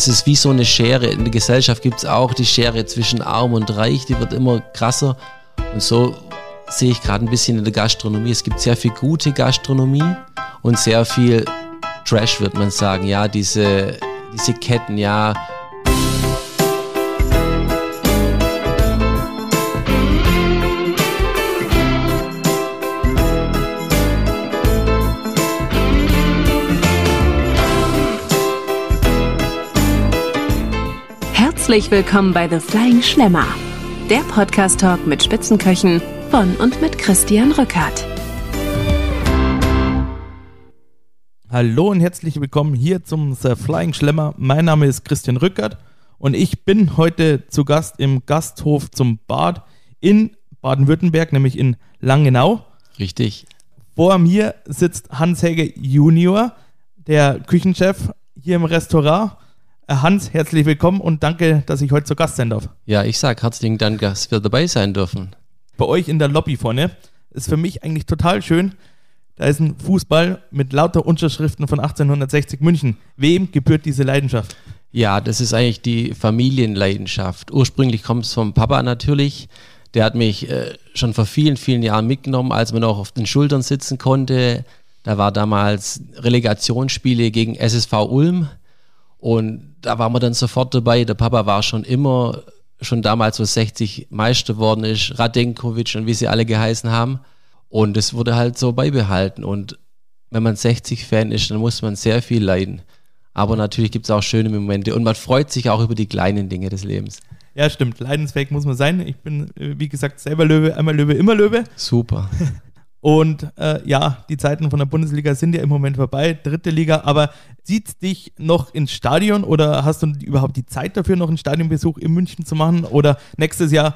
es ist wie so eine Schere. In der Gesellschaft gibt es auch die Schere zwischen arm und reich, die wird immer krasser. Und so sehe ich gerade ein bisschen in der Gastronomie. Es gibt sehr viel gute Gastronomie und sehr viel Trash, würde man sagen. Ja, diese, diese Ketten, ja. Herzlich willkommen bei The Flying Schlemmer, der Podcast-Talk mit Spitzenköchen von und mit Christian Rückert. Hallo und herzlich willkommen hier zum The Flying Schlemmer. Mein Name ist Christian Rückert und ich bin heute zu Gast im Gasthof zum Bad in Baden-Württemberg, nämlich in Langenau. Richtig. Vor mir sitzt Hans Hege Junior, der Küchenchef hier im Restaurant. Hans, herzlich willkommen und danke, dass ich heute zu Gast sein darf. Ja, ich sage herzlichen Dank, dass wir dabei sein dürfen. Bei euch in der Lobby vorne ist für mich eigentlich total schön. Da ist ein Fußball mit lauter Unterschriften von 1860 München. Wem gebührt diese Leidenschaft? Ja, das ist eigentlich die Familienleidenschaft. Ursprünglich kommt es vom Papa natürlich. Der hat mich äh, schon vor vielen, vielen Jahren mitgenommen, als man auch auf den Schultern sitzen konnte. Da war damals Relegationsspiele gegen SSV Ulm. Und da waren wir dann sofort dabei. Der Papa war schon immer, schon damals, wo 60 Meister worden ist, Radenkovic und wie sie alle geheißen haben. Und es wurde halt so beibehalten. Und wenn man 60-Fan ist, dann muss man sehr viel leiden. Aber natürlich gibt es auch schöne Momente und man freut sich auch über die kleinen Dinge des Lebens. Ja, stimmt. Leidensfähig muss man sein. Ich bin, äh, wie gesagt, selber Löwe, einmal Löwe, immer Löwe. Super. Und äh, ja, die Zeiten von der Bundesliga sind ja im Moment vorbei, dritte Liga, aber zieht dich noch ins Stadion oder hast du überhaupt die Zeit dafür, noch einen Stadionbesuch in München zu machen? Oder nächstes Jahr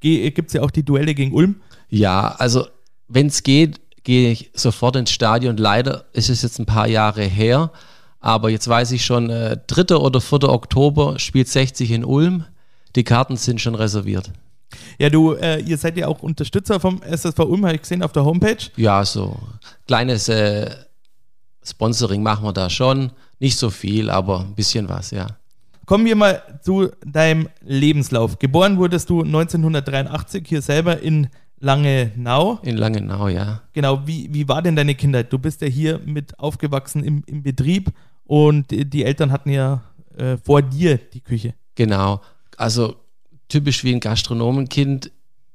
gibt es ja auch die Duelle gegen Ulm? Ja, also wenn es geht, gehe ich sofort ins Stadion. Leider ist es jetzt ein paar Jahre her, aber jetzt weiß ich schon, äh, 3. oder 4. Oktober spielt 60 in Ulm. Die Karten sind schon reserviert. Ja, du, äh, ihr seid ja auch Unterstützer vom SSV Ulm, habe ich gesehen auf der Homepage. Ja, so kleines äh, Sponsoring machen wir da schon. Nicht so viel, aber ein bisschen was, ja. Kommen wir mal zu deinem Lebenslauf. Geboren wurdest du 1983 hier selber in Langenau. In Langenau, ja. Genau, wie, wie war denn deine Kindheit? Du bist ja hier mit aufgewachsen im, im Betrieb und die Eltern hatten ja äh, vor dir die Küche. Genau, also typisch wie ein Gastronomenkind,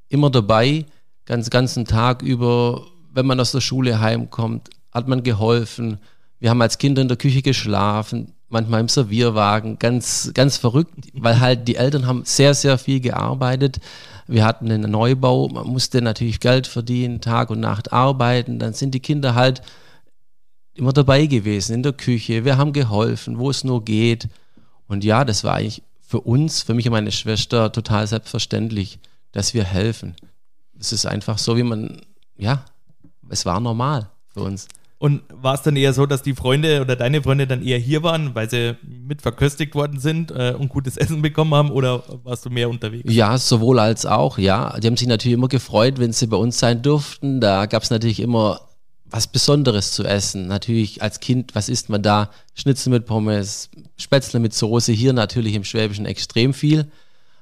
immer dabei, ganz ganzen Tag über, wenn man aus der Schule heimkommt, hat man geholfen. Wir haben als Kinder in der Küche geschlafen, manchmal im Servierwagen, ganz, ganz verrückt, weil halt die Eltern haben sehr, sehr viel gearbeitet. Wir hatten einen Neubau, man musste natürlich Geld verdienen, Tag und Nacht arbeiten. Dann sind die Kinder halt immer dabei gewesen in der Küche. Wir haben geholfen, wo es nur geht. Und ja, das war eigentlich für uns, für mich und meine Schwester total selbstverständlich, dass wir helfen. Es ist einfach so, wie man, ja, es war normal für uns. Und war es dann eher so, dass die Freunde oder deine Freunde dann eher hier waren, weil sie mit verköstigt worden sind äh, und gutes Essen bekommen haben oder warst du mehr unterwegs? Ja, sowohl als auch, ja. Die haben sich natürlich immer gefreut, wenn sie bei uns sein durften. Da gab es natürlich immer was Besonderes zu essen. Natürlich als Kind, was isst man da? Schnitzel mit Pommes, Spätzle mit Soße, hier natürlich im Schwäbischen extrem viel.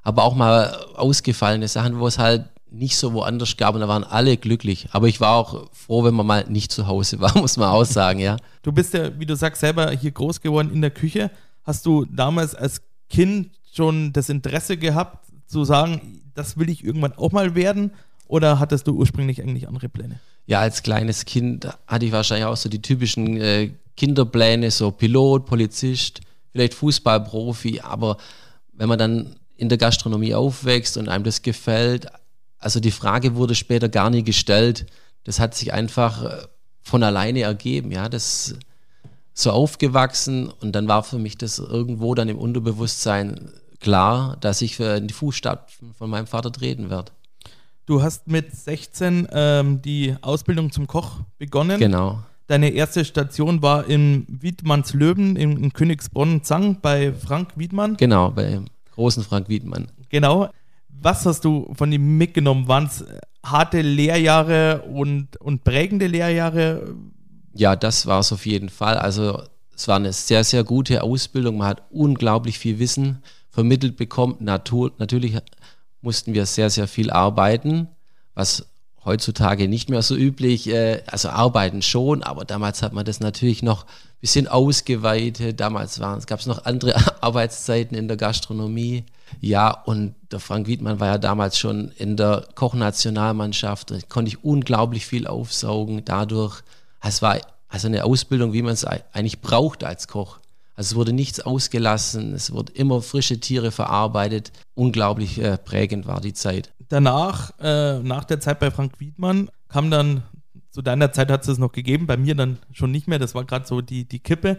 Aber auch mal ausgefallene Sachen, wo es halt nicht so woanders gab und da waren alle glücklich. Aber ich war auch froh, wenn man mal nicht zu Hause war, muss man auch sagen, ja. Du bist ja, wie du sagst, selber hier groß geworden in der Küche. Hast du damals als Kind schon das Interesse gehabt, zu sagen, das will ich irgendwann auch mal werden? Oder hattest du ursprünglich eigentlich andere Pläne? Ja, als kleines Kind hatte ich wahrscheinlich auch so die typischen äh, Kinderpläne, so Pilot, Polizist, vielleicht Fußballprofi, aber wenn man dann in der Gastronomie aufwächst und einem das gefällt, also die Frage wurde später gar nie gestellt. Das hat sich einfach äh, von alleine ergeben, ja, das so aufgewachsen und dann war für mich das irgendwo dann im Unterbewusstsein klar, dass ich in die Fußstapfen von meinem Vater treten werde. Du hast mit 16 ähm, die Ausbildung zum Koch begonnen. Genau. Deine erste Station war in Wiedmannslöben in, in Königsbronn-Zang bei Frank Wiedmann. Genau, bei großen Frank Wiedmann. Genau. Was hast du von ihm mitgenommen? Waren es harte Lehrjahre und, und prägende Lehrjahre? Ja, das war es auf jeden Fall. Also es war eine sehr, sehr gute Ausbildung. Man hat unglaublich viel Wissen vermittelt bekommen. Natur, natürlich mussten wir sehr, sehr viel arbeiten, was heutzutage nicht mehr so üblich. Äh, also arbeiten schon, aber damals hat man das natürlich noch ein bisschen ausgeweitet. Damals gab es noch andere Arbeitszeiten in der Gastronomie. Ja, und der Frank Wiedmann war ja damals schon in der Kochnationalmannschaft. Da konnte ich unglaublich viel aufsaugen dadurch. Es war also eine Ausbildung, wie man es eigentlich braucht als Koch. Also es wurde nichts ausgelassen, es wurden immer frische Tiere verarbeitet. Unglaublich äh, prägend war die Zeit. Danach, äh, nach der Zeit bei Frank Wiedmann, kam dann, zu deiner Zeit hat es es noch gegeben, bei mir dann schon nicht mehr, das war gerade so die, die Kippe,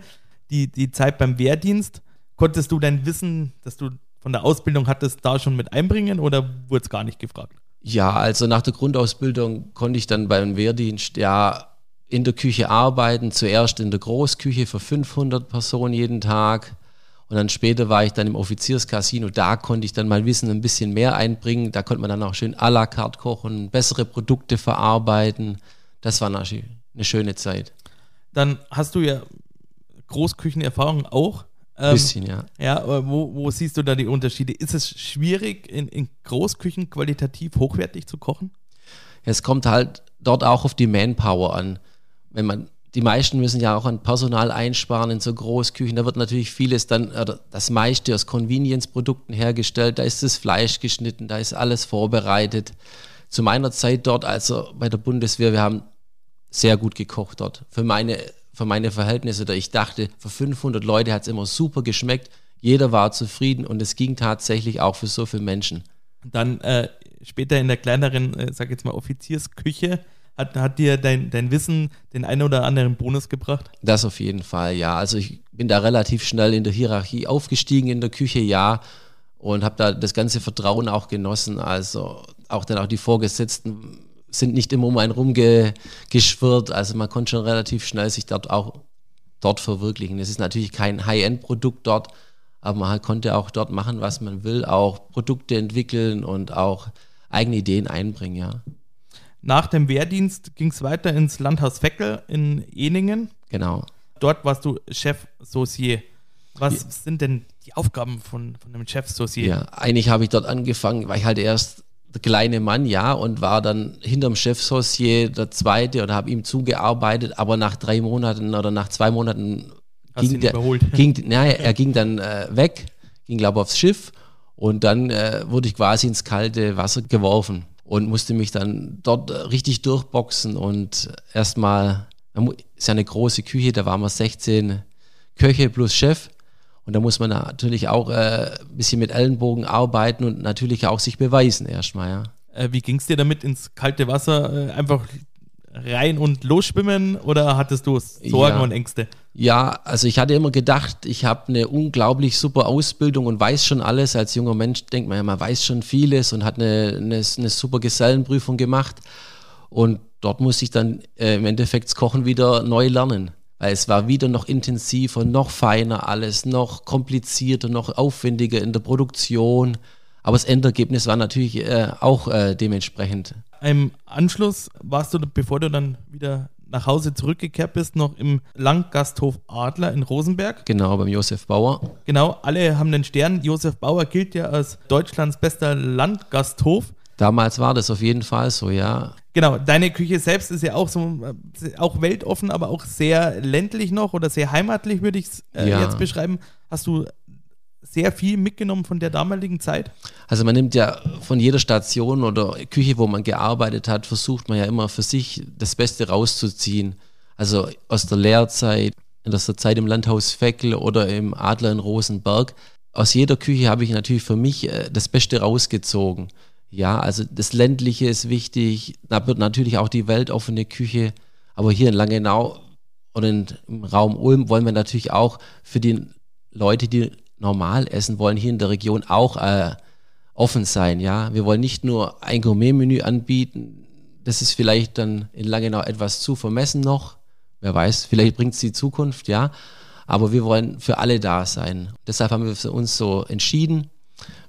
die, die Zeit beim Wehrdienst. Konntest du dein Wissen, das du von der Ausbildung hattest, da schon mit einbringen oder wurde es gar nicht gefragt? Ja, also nach der Grundausbildung konnte ich dann beim Wehrdienst ja in der Küche arbeiten, zuerst in der Großküche für 500 Personen jeden Tag und dann später war ich dann im Offizierscasino, da konnte ich dann mal Wissen ein bisschen mehr einbringen, da konnte man dann auch schön à la carte kochen, bessere Produkte verarbeiten, das war eine schöne Zeit. Dann hast du ja Großküchenerfahrung auch. Ähm, bisschen, ja. Ja, wo, wo siehst du da die Unterschiede? Ist es schwierig, in, in Großküchen qualitativ hochwertig zu kochen? Es kommt halt dort auch auf die Manpower an. Wenn man, die meisten müssen ja auch an Personal einsparen in so Großküchen. Da wird natürlich vieles dann, oder das meiste aus Convenience-Produkten hergestellt. Da ist das Fleisch geschnitten, da ist alles vorbereitet. Zu meiner Zeit dort, also bei der Bundeswehr, wir haben sehr gut gekocht dort. Für meine für meine Verhältnisse oder ich dachte, für 500 Leute hat es immer super geschmeckt. Jeder war zufrieden und es ging tatsächlich auch für so viele Menschen. Dann äh, später in der kleineren, äh, sag jetzt mal, Offiziersküche, hat, hat dir dein, dein Wissen den einen oder anderen Bonus gebracht? Das auf jeden Fall, ja. Also ich bin da relativ schnell in der Hierarchie aufgestiegen in der Küche, ja. Und habe da das ganze Vertrauen auch genossen. Also auch dann auch die Vorgesetzten sind nicht immer um einen rumgeschwirrt. Also man konnte schon relativ schnell sich dort auch dort verwirklichen. Es ist natürlich kein High-End-Produkt dort, aber man konnte auch dort machen, was man will, auch Produkte entwickeln und auch eigene Ideen einbringen, ja. Nach dem Wehrdienst ging es weiter ins Landhaus Feckel in Eningen. Genau. Dort warst du Chef Saucier. Was ja. sind denn die Aufgaben von, von einem Chef Saucier? Ja, eigentlich habe ich dort angefangen, weil ich halt erst der kleine Mann, ja, und war dann hinterm Chefsaussier der Zweite und habe ihm zugearbeitet, aber nach drei Monaten oder nach zwei Monaten ging, der, ging, na, er ging dann äh, weg, ging glaube ich aufs Schiff und dann äh, wurde ich quasi ins kalte Wasser geworfen und musste mich dann dort äh, richtig durchboxen und erstmal, ist ja eine große Küche, da waren wir 16 Köche plus Chef und da muss man natürlich auch äh, ein bisschen mit Ellenbogen arbeiten und natürlich auch sich beweisen erstmal, ja. Äh, wie ging es dir damit ins kalte Wasser? Äh, einfach rein und losschwimmen oder hattest du Sorgen ja. und Ängste? Ja, also ich hatte immer gedacht, ich habe eine unglaublich super Ausbildung und weiß schon alles. Als junger Mensch denkt man ja, man weiß schon vieles und hat eine, eine, eine super Gesellenprüfung gemacht. Und dort muss ich dann äh, im Endeffekt das Kochen wieder neu lernen weil es war wieder noch intensiver, noch feiner alles, noch komplizierter, noch aufwendiger in der Produktion. Aber das Endergebnis war natürlich äh, auch äh, dementsprechend. Im Anschluss warst du, bevor du dann wieder nach Hause zurückgekehrt bist, noch im Langgasthof Adler in Rosenberg. Genau, beim Josef Bauer. Genau, alle haben den Stern. Josef Bauer gilt ja als Deutschlands bester Landgasthof. Damals war das auf jeden Fall so, ja. Genau, deine Küche selbst ist ja auch so, äh, auch weltoffen, aber auch sehr ländlich noch oder sehr heimatlich, würde ich es äh, ja. jetzt beschreiben. Hast du sehr viel mitgenommen von der damaligen Zeit? Also man nimmt ja von jeder Station oder Küche, wo man gearbeitet hat, versucht man ja immer für sich das Beste rauszuziehen. Also aus der Lehrzeit, aus der Zeit im Landhaus Feckel oder im Adler in Rosenberg. Aus jeder Küche habe ich natürlich für mich äh, das Beste rausgezogen. Ja, also das Ländliche ist wichtig. Da wird natürlich auch die weltoffene Küche. Aber hier in Langenau in, im Raum Ulm wollen wir natürlich auch für die Leute, die normal essen wollen, hier in der Region auch äh, offen sein. Ja, wir wollen nicht nur ein Gourmet-Menü anbieten. Das ist vielleicht dann in Langenau etwas zu vermessen noch. Wer weiß, vielleicht bringt es die Zukunft, ja. Aber wir wollen für alle da sein. Deshalb haben wir uns so entschieden.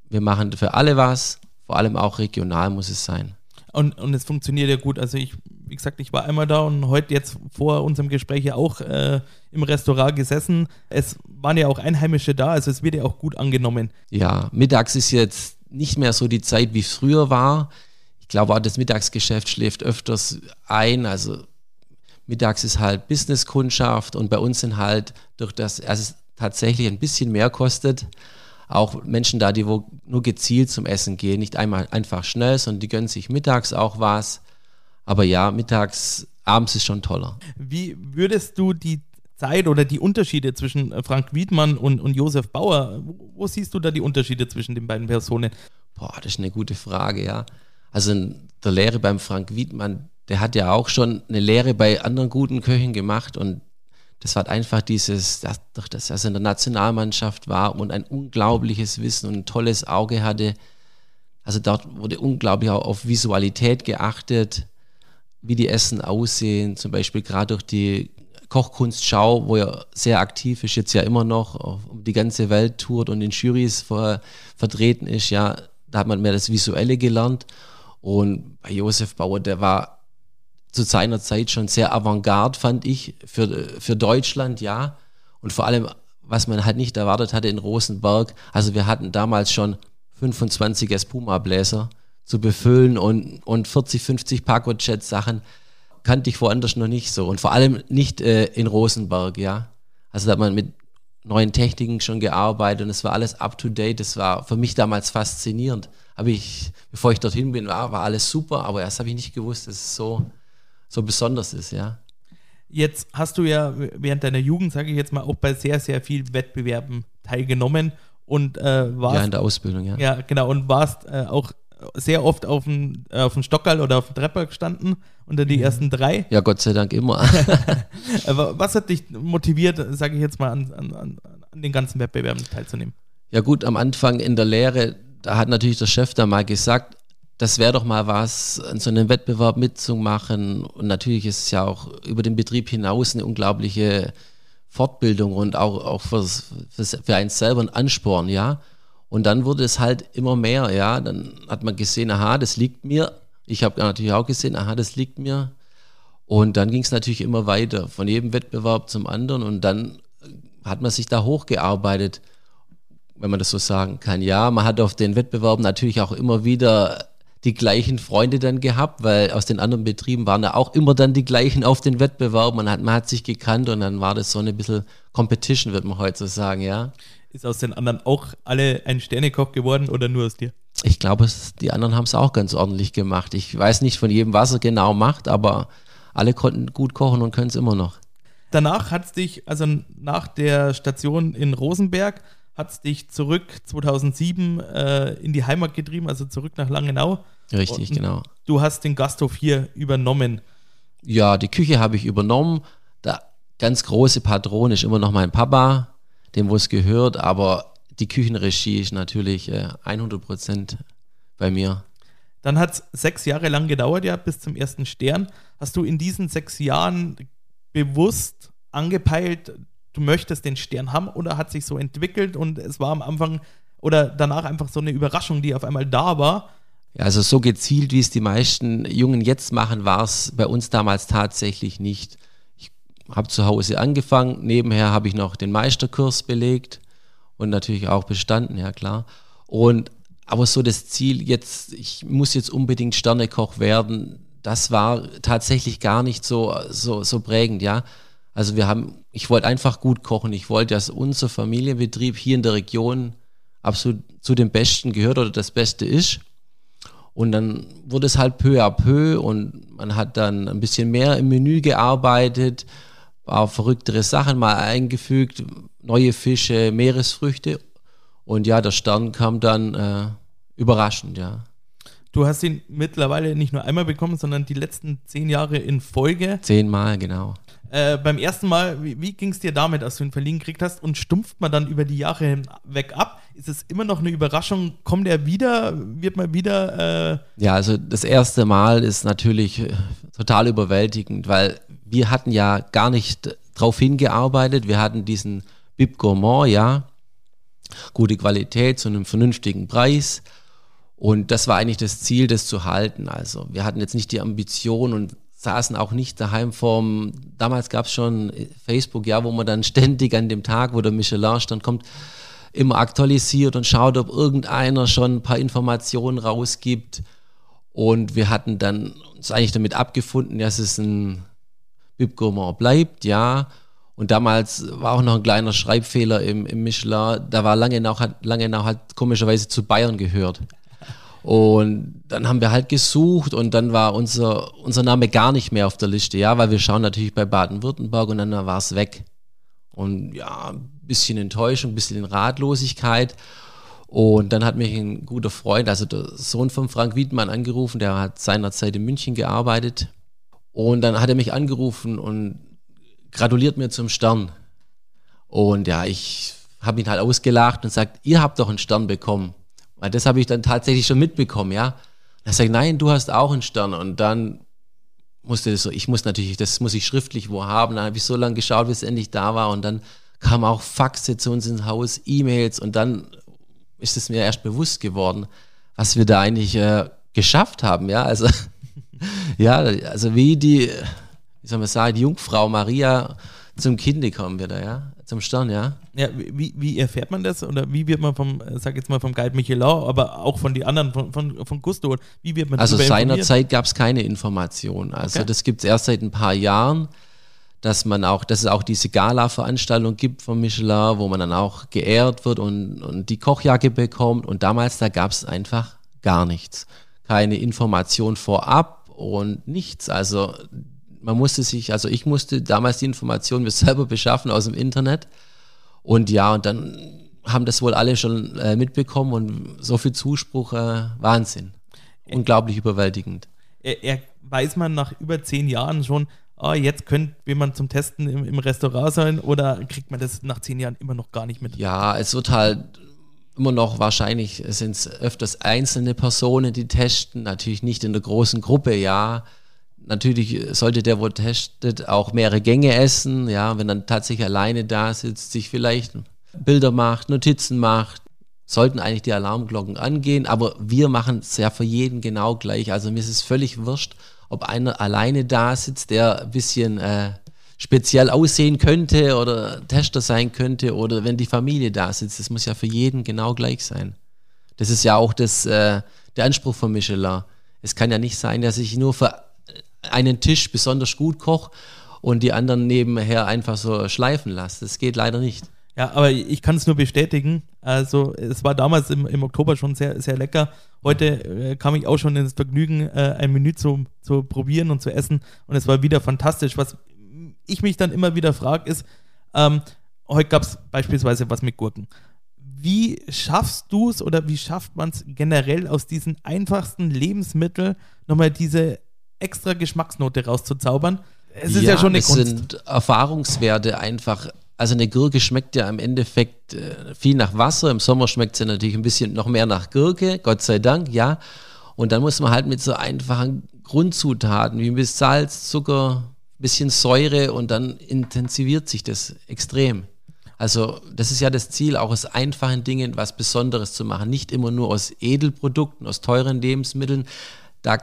Wir machen für alle was vor allem auch regional muss es sein. Und, und es funktioniert ja gut. Also ich, wie gesagt, ich war einmal da und heute jetzt vor unserem Gespräch ja auch äh, im Restaurant gesessen. Es waren ja auch Einheimische da, also es wird ja auch gut angenommen. Ja, mittags ist jetzt nicht mehr so die Zeit, wie es früher war. Ich glaube, auch das Mittagsgeschäft schläft öfters ein. Also mittags ist halt Businesskundschaft und bei uns sind halt durch das, also es tatsächlich ein bisschen mehr kostet, auch Menschen da, die wo nur gezielt zum Essen gehen, nicht einmal einfach schnell, sondern die gönnen sich mittags auch was. Aber ja, mittags, abends ist schon toller. Wie würdest du die Zeit oder die Unterschiede zwischen äh, Frank Wiedmann und, und Josef Bauer, wo siehst du da die Unterschiede zwischen den beiden Personen? Boah, das ist eine gute Frage, ja. Also in der Lehre beim Frank Wiedmann, der hat ja auch schon eine Lehre bei anderen guten Köchen gemacht und das war einfach dieses, dass er in der Nationalmannschaft war und ein unglaubliches Wissen und ein tolles Auge hatte. Also dort wurde unglaublich auch auf Visualität geachtet, wie die Essen aussehen, zum Beispiel gerade durch die Kochkunstschau, wo er sehr aktiv ist, jetzt ja immer noch um die ganze Welt tourt und in Jurys ver, vertreten ist, ja, da hat man mehr das Visuelle gelernt. Und bei Josef Bauer, der war zu seiner Zeit schon sehr avantgarde, fand ich, für, für Deutschland, ja. Und vor allem, was man halt nicht erwartet hatte in Rosenberg, also wir hatten damals schon 25 Espuma-Bläser zu befüllen und, und 40, 50 Paco-Jet-Sachen kannte ich woanders noch nicht so. Und vor allem nicht äh, in Rosenberg, ja. Also da hat man mit neuen Techniken schon gearbeitet und es war alles up to date. Das war für mich damals faszinierend. Aber ich, bevor ich dorthin bin, war, war alles super, aber erst habe ich nicht gewusst, dass es so, so besonders ist, ja. Jetzt hast du ja während deiner Jugend, sage ich jetzt mal, auch bei sehr, sehr vielen Wettbewerben teilgenommen und äh, warst. Ja, in der Ausbildung, ja. Ja, genau. Und warst äh, auch sehr oft auf dem, äh, auf dem Stockerl oder auf dem Trepper gestanden, unter die ja. ersten drei. Ja, Gott sei Dank immer. was hat dich motiviert, sage ich jetzt mal, an, an, an den ganzen Wettbewerben teilzunehmen? Ja, gut, am Anfang in der Lehre, da hat natürlich der Chef da mal gesagt, das wäre doch mal was, an so einem Wettbewerb mitzumachen. Und natürlich ist es ja auch über den Betrieb hinaus eine unglaubliche Fortbildung und auch, auch für, für, für einen selber ein Ansporn, ja. Und dann wurde es halt immer mehr, ja. Dann hat man gesehen, aha, das liegt mir. Ich habe natürlich auch gesehen, aha, das liegt mir. Und dann ging es natürlich immer weiter, von jedem Wettbewerb zum anderen. Und dann hat man sich da hochgearbeitet, wenn man das so sagen kann. Ja, man hat auf den Wettbewerben natürlich auch immer wieder die gleichen Freunde dann gehabt, weil aus den anderen Betrieben waren da auch immer dann die gleichen auf den Wettbewerben. Man hat, man hat sich gekannt und dann war das so eine bisschen Competition, wird man heute so sagen, ja. Ist aus den anderen auch alle ein Sternekoch geworden oder nur aus dir? Ich glaube, die anderen haben es auch ganz ordentlich gemacht. Ich weiß nicht von jedem, was er genau macht, aber alle konnten gut kochen und können es immer noch. Danach hat es dich, also nach der Station in Rosenberg, hat es dich zurück 2007 äh, in die Heimat getrieben, also zurück nach Langenau. Richtig, Und genau. Du hast den Gasthof hier übernommen. Ja, die Küche habe ich übernommen. Der ganz große Patron ist immer noch mein Papa, dem wo es gehört, aber die Küchenregie ist natürlich äh, 100 Prozent bei mir. Dann hat es sechs Jahre lang gedauert, ja, bis zum ersten Stern. Hast du in diesen sechs Jahren bewusst angepeilt, du möchtest den Stern haben oder hat sich so entwickelt und es war am Anfang oder danach einfach so eine Überraschung, die auf einmal da war? Ja, also so gezielt, wie es die meisten Jungen jetzt machen, war es bei uns damals tatsächlich nicht. Habe zu Hause angefangen, nebenher habe ich noch den Meisterkurs belegt und natürlich auch bestanden, ja klar. Und aber so das Ziel, jetzt, ich muss jetzt unbedingt Sternekoch werden, das war tatsächlich gar nicht so, so, so prägend, ja. Also wir haben, ich wollte einfach gut kochen. Ich wollte, dass unser Familienbetrieb hier in der Region absolut zu den Besten gehört oder das Beste ist. Und dann wurde es halt peu à peu und man hat dann ein bisschen mehr im Menü gearbeitet, auch verrücktere Sachen mal eingefügt, neue Fische, Meeresfrüchte. Und ja, der Stern kam dann äh, überraschend, ja. Du hast ihn mittlerweile nicht nur einmal bekommen, sondern die letzten zehn Jahre in Folge. Zehnmal, genau. Äh, beim ersten Mal, wie, wie ging es dir damit, als du ihn verliehen gekriegt hast? Und stumpft man dann über die Jahre weg ab? Ist es immer noch eine Überraschung? Kommt er wieder? Wird man wieder. Äh ja, also das erste Mal ist natürlich äh, total überwältigend, weil wir hatten ja gar nicht drauf hingearbeitet. Wir hatten diesen Bib Gourmand, ja. Gute Qualität zu einem vernünftigen Preis. Und das war eigentlich das Ziel, das zu halten. Also wir hatten jetzt nicht die Ambition und saßen auch nicht daheim vorm, damals gab es schon Facebook, ja, wo man dann ständig an dem Tag, wo der Michelin stand, kommt, immer aktualisiert und schaut, ob irgendeiner schon ein paar Informationen rausgibt. Und wir hatten dann uns eigentlich damit abgefunden, dass es ein Bib Gourmand bleibt, ja. Und damals war auch noch ein kleiner Schreibfehler im, im Michelin. Da war lange nach, hat lange nach halt komischerweise zu Bayern gehört. Und dann haben wir halt gesucht und dann war unser, unser Name gar nicht mehr auf der Liste, ja, weil wir schauen natürlich bei Baden-Württemberg und dann war es weg. Und ja, ein bisschen Enttäuschung, ein bisschen Ratlosigkeit. Und dann hat mich ein guter Freund, also der Sohn von Frank Wiedmann, angerufen, der hat seinerzeit in München gearbeitet. Und dann hat er mich angerufen und gratuliert mir zum Stern. Und ja, ich habe ihn halt ausgelacht und sagt, ihr habt doch einen Stern bekommen. Weil das habe ich dann tatsächlich schon mitbekommen, ja. Er sagt, nein, du hast auch einen Stern. Und dann musste das ich muss natürlich, das muss ich schriftlich wo haben. Dann habe ich so lange geschaut, bis es endlich da war. Und dann kamen auch Faxe zu uns ins Haus, E-Mails. Und dann ist es mir erst bewusst geworden, was wir da eigentlich äh, geschafft haben, ja. Also, ja, also wie die, wie soll man sagen, die Jungfrau Maria zum Kinde kommen wir da, ja. Zum Stern, ja. Ja, wie, wie erfährt man das? Oder wie wird man vom, sag jetzt mal vom Guide Michelin, aber auch von den anderen, von, von, von Gusto, wie wird man Also seinerzeit gab es keine Information. Also okay. das gibt es erst seit ein paar Jahren, dass man auch, dass es auch diese Gala-Veranstaltung gibt von Michelin, wo man dann auch geehrt wird und, und die Kochjacke bekommt. Und damals, da gab es einfach gar nichts. Keine Information vorab und nichts. Also man musste sich, also ich musste damals die Informationen mir selber beschaffen aus dem Internet. Und ja, und dann haben das wohl alle schon äh, mitbekommen und so viel Zuspruch, äh, Wahnsinn. Unglaublich überwältigend. Er, er, weiß man nach über zehn Jahren schon, oh, jetzt könnte jemand zum Testen im, im Restaurant sein oder kriegt man das nach zehn Jahren immer noch gar nicht mit? Ja, es wird halt immer noch wahrscheinlich, sind es öfters einzelne Personen, die testen, natürlich nicht in der großen Gruppe, ja natürlich sollte der, wo testet, auch mehrere Gänge essen. Ja, wenn dann tatsächlich alleine da sitzt, sich vielleicht Bilder macht, Notizen macht, sollten eigentlich die Alarmglocken angehen. Aber wir machen es ja für jeden genau gleich. Also mir ist es völlig wurscht, ob einer alleine da sitzt, der ein bisschen äh, speziell aussehen könnte oder Tester sein könnte oder wenn die Familie da sitzt. Das muss ja für jeden genau gleich sein. Das ist ja auch das, äh, der Anspruch von Michelin. Es kann ja nicht sein, dass ich nur für einen Tisch besonders gut koche und die anderen nebenher einfach so schleifen lasse. Das geht leider nicht. Ja, aber ich kann es nur bestätigen. Also es war damals im, im Oktober schon sehr, sehr lecker. Heute äh, kam ich auch schon ins Vergnügen, äh, ein Menü zu, zu probieren und zu essen und es war wieder fantastisch. Was ich mich dann immer wieder frage, ist, ähm, heute gab es beispielsweise was mit Gurken. Wie schaffst du es oder wie schafft man es generell aus diesen einfachsten Lebensmitteln nochmal diese extra Geschmacksnote rauszuzaubern. Es ist ja, ja schon eine es Kunst. sind Erfahrungswerte einfach. Also eine Gurke schmeckt ja im Endeffekt äh, viel nach Wasser. Im Sommer schmeckt sie natürlich ein bisschen noch mehr nach Gurke, Gott sei Dank, ja. Und dann muss man halt mit so einfachen Grundzutaten wie ein bisschen Salz, Zucker, bisschen Säure und dann intensiviert sich das extrem. Also das ist ja das Ziel, auch aus einfachen Dingen was Besonderes zu machen. Nicht immer nur aus Edelprodukten, aus teuren Lebensmitteln. Da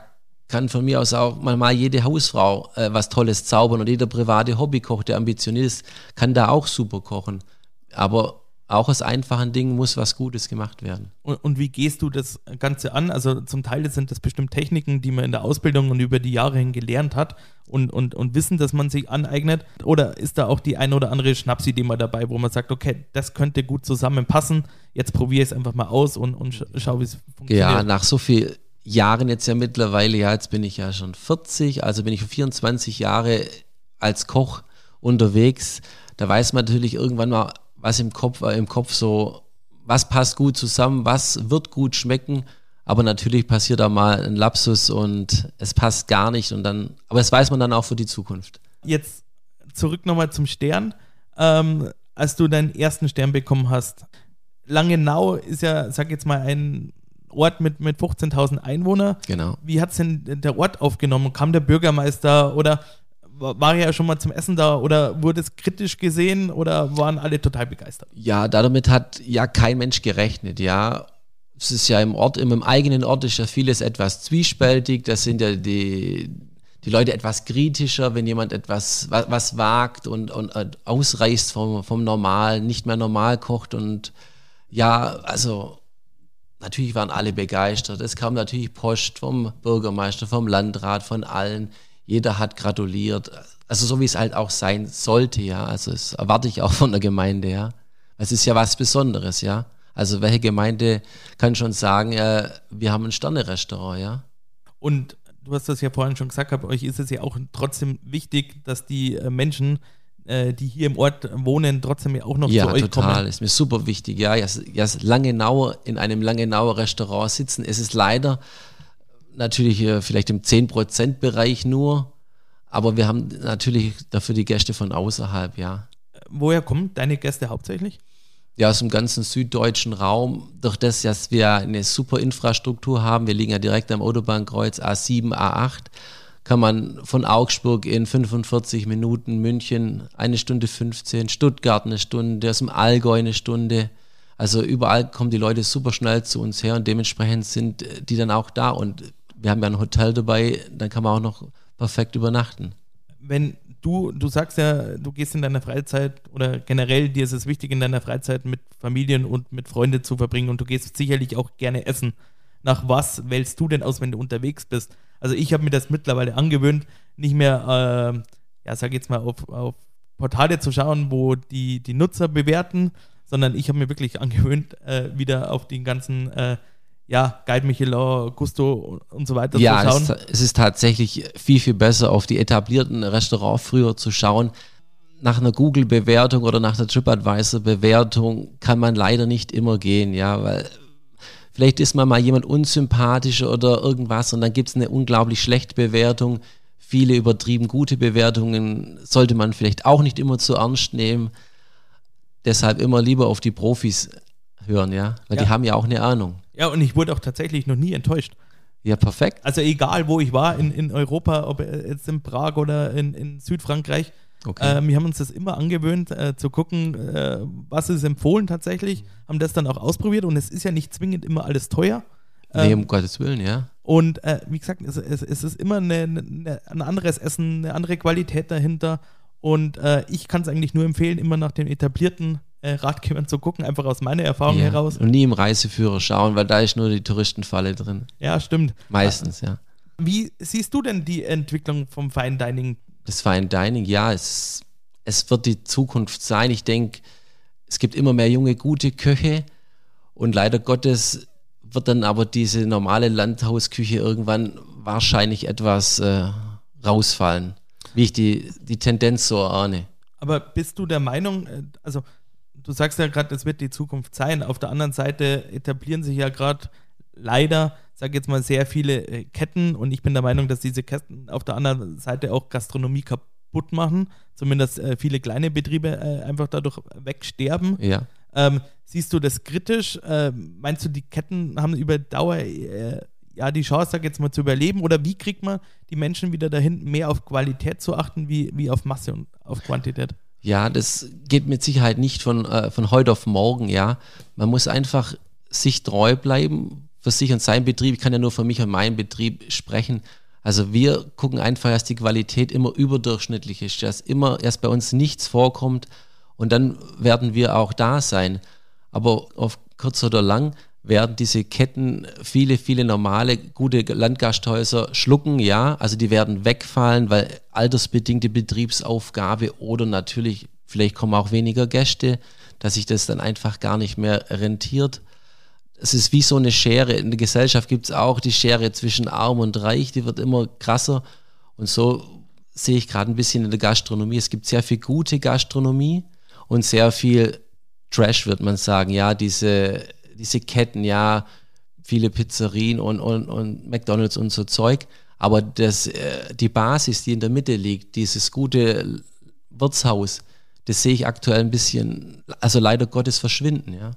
kann von mir aus auch mal jede Hausfrau äh, was Tolles zaubern und jeder private Hobbykoch, der ambitioniert ist, kann da auch super kochen. Aber auch aus einfachen Dingen muss was Gutes gemacht werden. Und, und, wie gehst du das Ganze an? Also zum Teil sind das bestimmt Techniken, die man in der Ausbildung und über die Jahre hin gelernt hat und, und, und Wissen, dass man sich aneignet. Oder ist da auch die ein oder andere Schnapsidee mal dabei, wo man sagt, okay, das könnte gut zusammenpassen, jetzt probiere ich es einfach mal aus und, und schau, wie es funktioniert. Ja, nach so viel Jahren jetzt ja mittlerweile, ja, jetzt bin ich ja schon 40, also bin ich 24 Jahre als Koch unterwegs. Da weiß man natürlich irgendwann mal, was im Kopf, äh, im Kopf so, was passt gut zusammen, was wird gut schmecken. Aber natürlich passiert da mal ein Lapsus und es passt gar nicht und dann, aber das weiß man dann auch für die Zukunft. Jetzt zurück nochmal zum Stern. Ähm, als du deinen ersten Stern bekommen hast, Langenau ist ja, sag jetzt mal, ein Ort mit, mit 15.000 Einwohnern. Genau. Wie hat es denn der Ort aufgenommen? Kam der Bürgermeister oder war ja schon mal zum Essen da oder wurde es kritisch gesehen oder waren alle total begeistert? Ja, damit hat ja kein Mensch gerechnet, ja. Es ist ja im Ort, im eigenen Ort ist ja vieles etwas zwiespältig. Das sind ja die, die Leute etwas kritischer, wenn jemand etwas was, was wagt und, und ausreißt vom, vom Normalen, nicht mehr normal kocht und ja, also natürlich waren alle begeistert. Es kam natürlich Post vom Bürgermeister, vom Landrat, von allen. Jeder hat gratuliert. Also so wie es halt auch sein sollte, ja. Also das erwarte ich auch von der Gemeinde, ja. Es ist ja was Besonderes, ja. Also welche Gemeinde kann schon sagen, äh, wir haben ein Sterne-Restaurant, ja. Und du hast das ja vorhin schon gesagt, aber euch ist es ja auch trotzdem wichtig, dass die äh, Menschen, äh, die hier im Ort wohnen, trotzdem ja auch noch ja, zu euch total. kommen. Ist mir super wichtig. Ja, ja, ja Langenauer in einem Langenauer Restaurant sitzen. Es ist leider natürlich äh, vielleicht im 10%-Bereich nur, aber wir haben natürlich dafür die Gäste von außerhalb, ja. Woher kommen deine Gäste hauptsächlich? ja, aus dem ganzen süddeutschen Raum, durch das, dass wir eine super Infrastruktur haben, wir liegen ja direkt am Autobahnkreuz A7, A8, kann man von Augsburg in 45 Minuten, München eine Stunde 15, Stuttgart eine Stunde, aus dem Allgäu eine Stunde. Also überall kommen die Leute super schnell zu uns her und dementsprechend sind die dann auch da. Und wir haben ja ein Hotel dabei, dann kann man auch noch perfekt übernachten. Wenn du, du sagst ja, du gehst in deiner Freizeit oder generell dir ist es wichtig, in deiner Freizeit mit Familien und mit Freunden zu verbringen und du gehst sicherlich auch gerne essen. Nach was wählst du denn aus, wenn du unterwegs bist? Also ich habe mir das mittlerweile angewöhnt, nicht mehr, äh, ja, sag jetzt mal, auf, auf Portale zu schauen, wo die, die Nutzer bewerten, sondern ich habe mir wirklich angewöhnt, äh, wieder auf den ganzen äh, ja, Guide Michelin, Gusto und so weiter ja, zu schauen. Ja, es, es, ist tatsächlich viel, viel besser, auf die etablierten Restaurants früher zu schauen. Nach einer Google-Bewertung oder nach einer TripAdvisor-Bewertung kann man leider nicht immer gehen, ja, weil vielleicht ist man mal jemand unsympathischer oder irgendwas und dann gibt es eine unglaublich schlechte Bewertung. Viele übertrieben gute Bewertungen sollte man vielleicht auch nicht immer zu ernst nehmen. Deshalb immer lieber auf die Profis hören, ja, weil ja. die haben ja auch eine Ahnung. Ja, und ich wurde auch tatsächlich noch nie enttäuscht. Ja, perfekt. Also egal, wo ich war in, in Europa, ob jetzt in Prag oder in, in Südfrankreich, okay. äh, wir haben uns das immer angewöhnt, äh, zu gucken, äh, was ist empfohlen tatsächlich, haben das dann auch ausprobiert und es ist ja nicht zwingend immer alles teuer. Nee, um ähm, Gottes Willen, ja. Und äh, wie gesagt, es, es, es ist immer eine, eine, ein anderes Essen, eine andere Qualität dahinter und äh, ich kann es eigentlich nur empfehlen, immer nach den etablierten äh, Ratgebern zu gucken, einfach aus meiner Erfahrung ja. heraus. Und nie im Reiseführer schauen, weil da ist nur die Touristenfalle drin. Ja, stimmt. Meistens, ja. Wie siehst du denn die Entwicklung vom Fine Dining? Das Fine Dining, ja, es, es wird die Zukunft sein. Ich denke, es gibt immer mehr junge, gute Köche und leider Gottes wird dann aber diese normale Landhausküche irgendwann wahrscheinlich etwas äh, rausfallen, wie ich die, die Tendenz so ahne. Aber bist du der Meinung, äh, also du sagst ja gerade, das wird die Zukunft sein. Auf der anderen Seite etablieren sich ja gerade leider, sag jetzt mal, sehr viele äh, Ketten und ich bin der Meinung, dass diese Ketten auf der anderen Seite auch Gastronomie kaputt machen. Zumindest äh, viele kleine Betriebe äh, einfach dadurch wegsterben. Ja. Ähm, siehst du das kritisch? Äh, meinst du, die Ketten haben über Dauer äh, ja die Chance, sag jetzt mal, zu überleben? Oder wie kriegt man die Menschen wieder dahin, mehr auf Qualität zu achten, wie, wie auf Masse und auf Quantität? Ja, das geht mit Sicherheit nicht von, äh, von heute auf morgen, ja. Man muss einfach sich treu bleiben, für sich und seinen Betrieb. Ich kann ja nur für mich und meinen Betrieb sprechen. Also wir gucken einfach, dass die Qualität immer überdurchschnittlich ist, dass immer erst bei uns nichts vorkommt und dann werden wir auch da sein. Aber auf kurz oder lang werden diese Ketten viele, viele normale, gute Landgasthäuser schlucken, ja. Also die werden wegfallen, weil altersbedingte Betriebsaufgabe oder natürlich, vielleicht kommen auch weniger Gäste, dass sich das dann einfach gar nicht mehr rentiert. Es ist wie so eine Schere. In der Gesellschaft gibt es auch die Schere zwischen arm und reich, die wird immer krasser. Und so sehe ich gerade ein bisschen in der Gastronomie. Es gibt sehr viel gute Gastronomie und sehr viel Trash, wird man sagen. Ja, diese diese Ketten, ja, viele Pizzerien und, und, und McDonalds und so Zeug. Aber das, äh, die Basis, die in der Mitte liegt, dieses gute Wirtshaus, das sehe ich aktuell ein bisschen, also leider Gottes verschwinden, ja.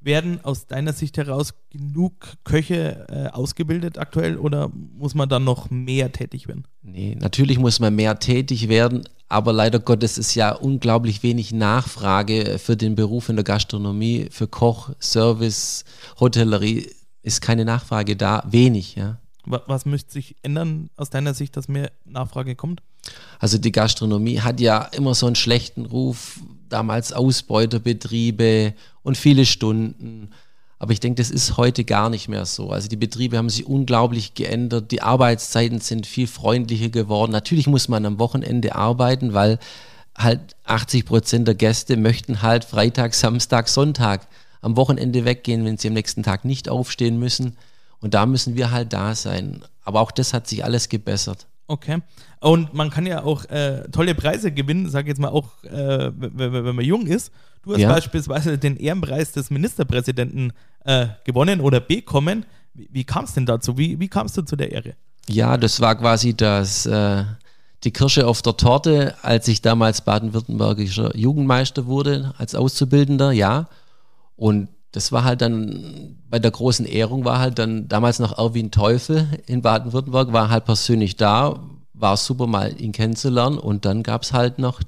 Werden aus deiner Sicht heraus genug Köche äh, ausgebildet aktuell oder muss man dann noch mehr tätig werden? Nee, natürlich muss man mehr tätig werden, aber leider Gottes ist ja unglaublich wenig Nachfrage für den Beruf in der Gastronomie, für Koch, Service, Hotellerie ist keine Nachfrage da, wenig, ja. Was müsste sich ändern aus deiner Sicht, dass mehr Nachfrage kommt? Also die Gastronomie hat ja immer so einen schlechten Ruf, damals Ausbeuterbetriebe und viele Stunden. Aber ich denke, das ist heute gar nicht mehr so. Also die Betriebe haben sich unglaublich geändert. Die Arbeitszeiten sind viel freundlicher geworden. Natürlich muss man am Wochenende arbeiten, weil halt 80 Prozent der Gäste möchten halt Freitag, Samstag, Sonntag am Wochenende weggehen, wenn sie am nächsten Tag nicht aufstehen müssen. Und da müssen wir halt da sein. Aber auch das hat sich alles gebessert. Okay. Und man kann ja auch äh, tolle Preise gewinnen, sag jetzt mal auch, äh, wenn man jung ist. Du hast ja. beispielsweise den Ehrenpreis des Ministerpräsidenten äh, gewonnen oder bekommen. Wie, wie kam es denn dazu? Wie, wie kamst du zu der Ehre? Ja, das war quasi das, äh, die Kirsche auf der Torte, als ich damals baden-württembergischer Jugendmeister wurde, als Auszubildender, ja. Und das war halt dann, bei der großen Ehrung war halt dann damals noch Erwin Teufel in Baden-Württemberg, war halt persönlich da, war super mal ihn kennenzulernen und dann gab es halt noch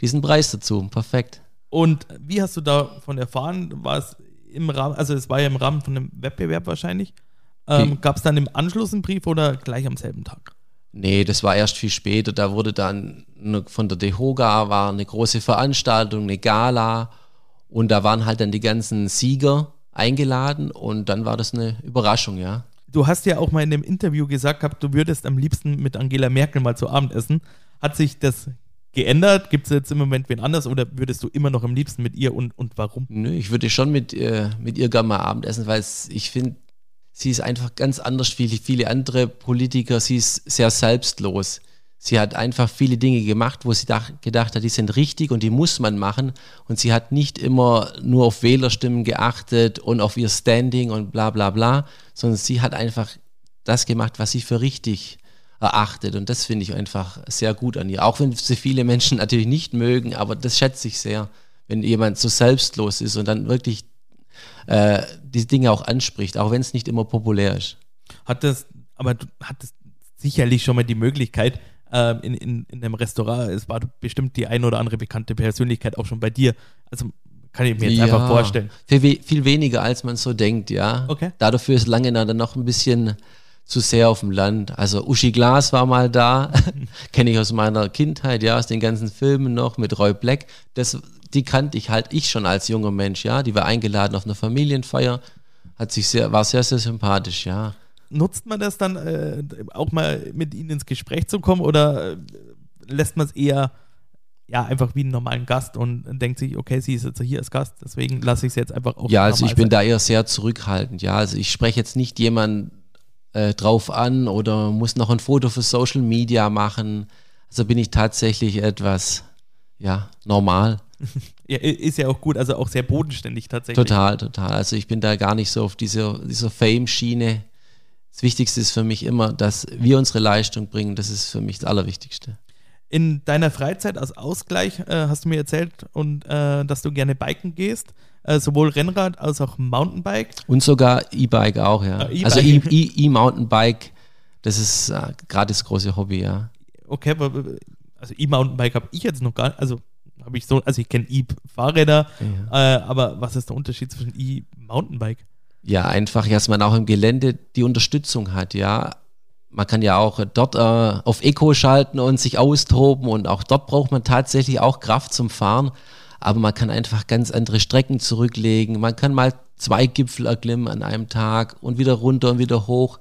diesen Preis dazu. Perfekt. Und wie hast du davon erfahren? War es im Rahmen, also es war ja im Rahmen von einem Wettbewerb wahrscheinlich. Ähm, Gab es dann im Anschluss einen Brief oder gleich am selben Tag? Nee, das war erst viel später. Da wurde dann von der DEHOGA war eine große Veranstaltung, eine Gala und da waren halt dann die ganzen Sieger eingeladen und dann war das eine Überraschung, ja. Du hast ja auch mal in dem Interview gesagt gehabt, du würdest am liebsten mit Angela Merkel mal zu Abend essen. Hat sich das geändert? Gibt es jetzt im Moment wen anders oder würdest du immer noch am liebsten mit ihr und, und warum? Nö, ich würde schon mit, äh, mit ihr gerne mal Abendessen, weil ich finde, sie ist einfach ganz anders wie viele andere Politiker. Sie ist sehr selbstlos. Sie hat einfach viele Dinge gemacht, wo sie gedacht hat, die sind richtig und die muss man machen. Und sie hat nicht immer nur auf Wählerstimmen geachtet und auf ihr Standing und bla bla bla, sondern sie hat einfach das gemacht, was sie für richtig erachtet. Und das finde ich einfach sehr gut an ihr. Auch wenn sie viele Menschen natürlich nicht mögen, aber das schätze ich sehr, wenn jemand so selbstlos ist und dann wirklich äh, die Dinge auch anspricht, auch wenn es nicht immer populär ist. Hat das, aber du hattest sicherlich schon mal die Möglichkeit, äh, in, in, in einem Restaurant, es war bestimmt die ein oder andere bekannte Persönlichkeit auch schon bei dir. Also kann ich mir jetzt ja, einfach vorstellen. Viel, viel, weniger, als man so denkt, ja. Okay. Dafür ist Langenau dann noch ein bisschen zu sehr auf dem Land. Also Uschi Glas war mal da, kenne ich aus meiner Kindheit, ja, aus den ganzen Filmen noch mit Roy Black. Das, die kannte ich halt ich schon als junger Mensch, ja. Die war eingeladen auf einer Familienfeier, hat sich sehr, war sehr, sehr sympathisch, ja. Nutzt man das dann äh, auch mal mit ihnen ins Gespräch zu kommen oder äh, lässt man es eher ja, einfach wie einen normalen Gast und denkt sich, okay, sie ist jetzt hier als Gast, deswegen lasse ich es jetzt einfach auch. Ja, also ich bin sein. da eher sehr zurückhaltend, ja. Also ich spreche jetzt nicht jemanden äh, drauf an oder muss noch ein Foto für Social Media machen. Also bin ich tatsächlich etwas, ja, normal. Ja, ist ja auch gut, also auch sehr bodenständig tatsächlich. Total, total. Also ich bin da gar nicht so auf dieser, dieser Fame-Schiene. Das Wichtigste ist für mich immer, dass wir unsere Leistung bringen. Das ist für mich das Allerwichtigste. In deiner Freizeit als Ausgleich äh, hast du mir erzählt, und, äh, dass du gerne biken gehst, äh, sowohl Rennrad als auch Mountainbike. Und sogar E-Bike auch, ja. E also E-Mountainbike, das ist äh, gerade das große Hobby, ja. Okay, also E-Mountainbike habe ich jetzt noch gar nicht, also habe ich so, also ich kenne E-Fahrräder, ja. Äh, aber was ist der Unterschied zwischen E-Mountainbike? Ja, einfach, dass man auch im Gelände die Unterstützung hat, ja man kann ja auch dort äh, auf Eco schalten und sich austoben und auch dort braucht man tatsächlich auch Kraft zum Fahren. Aber man kann einfach ganz andere Strecken zurücklegen. Man kann mal zwei Gipfel erklimmen an einem Tag und wieder runter und wieder hoch.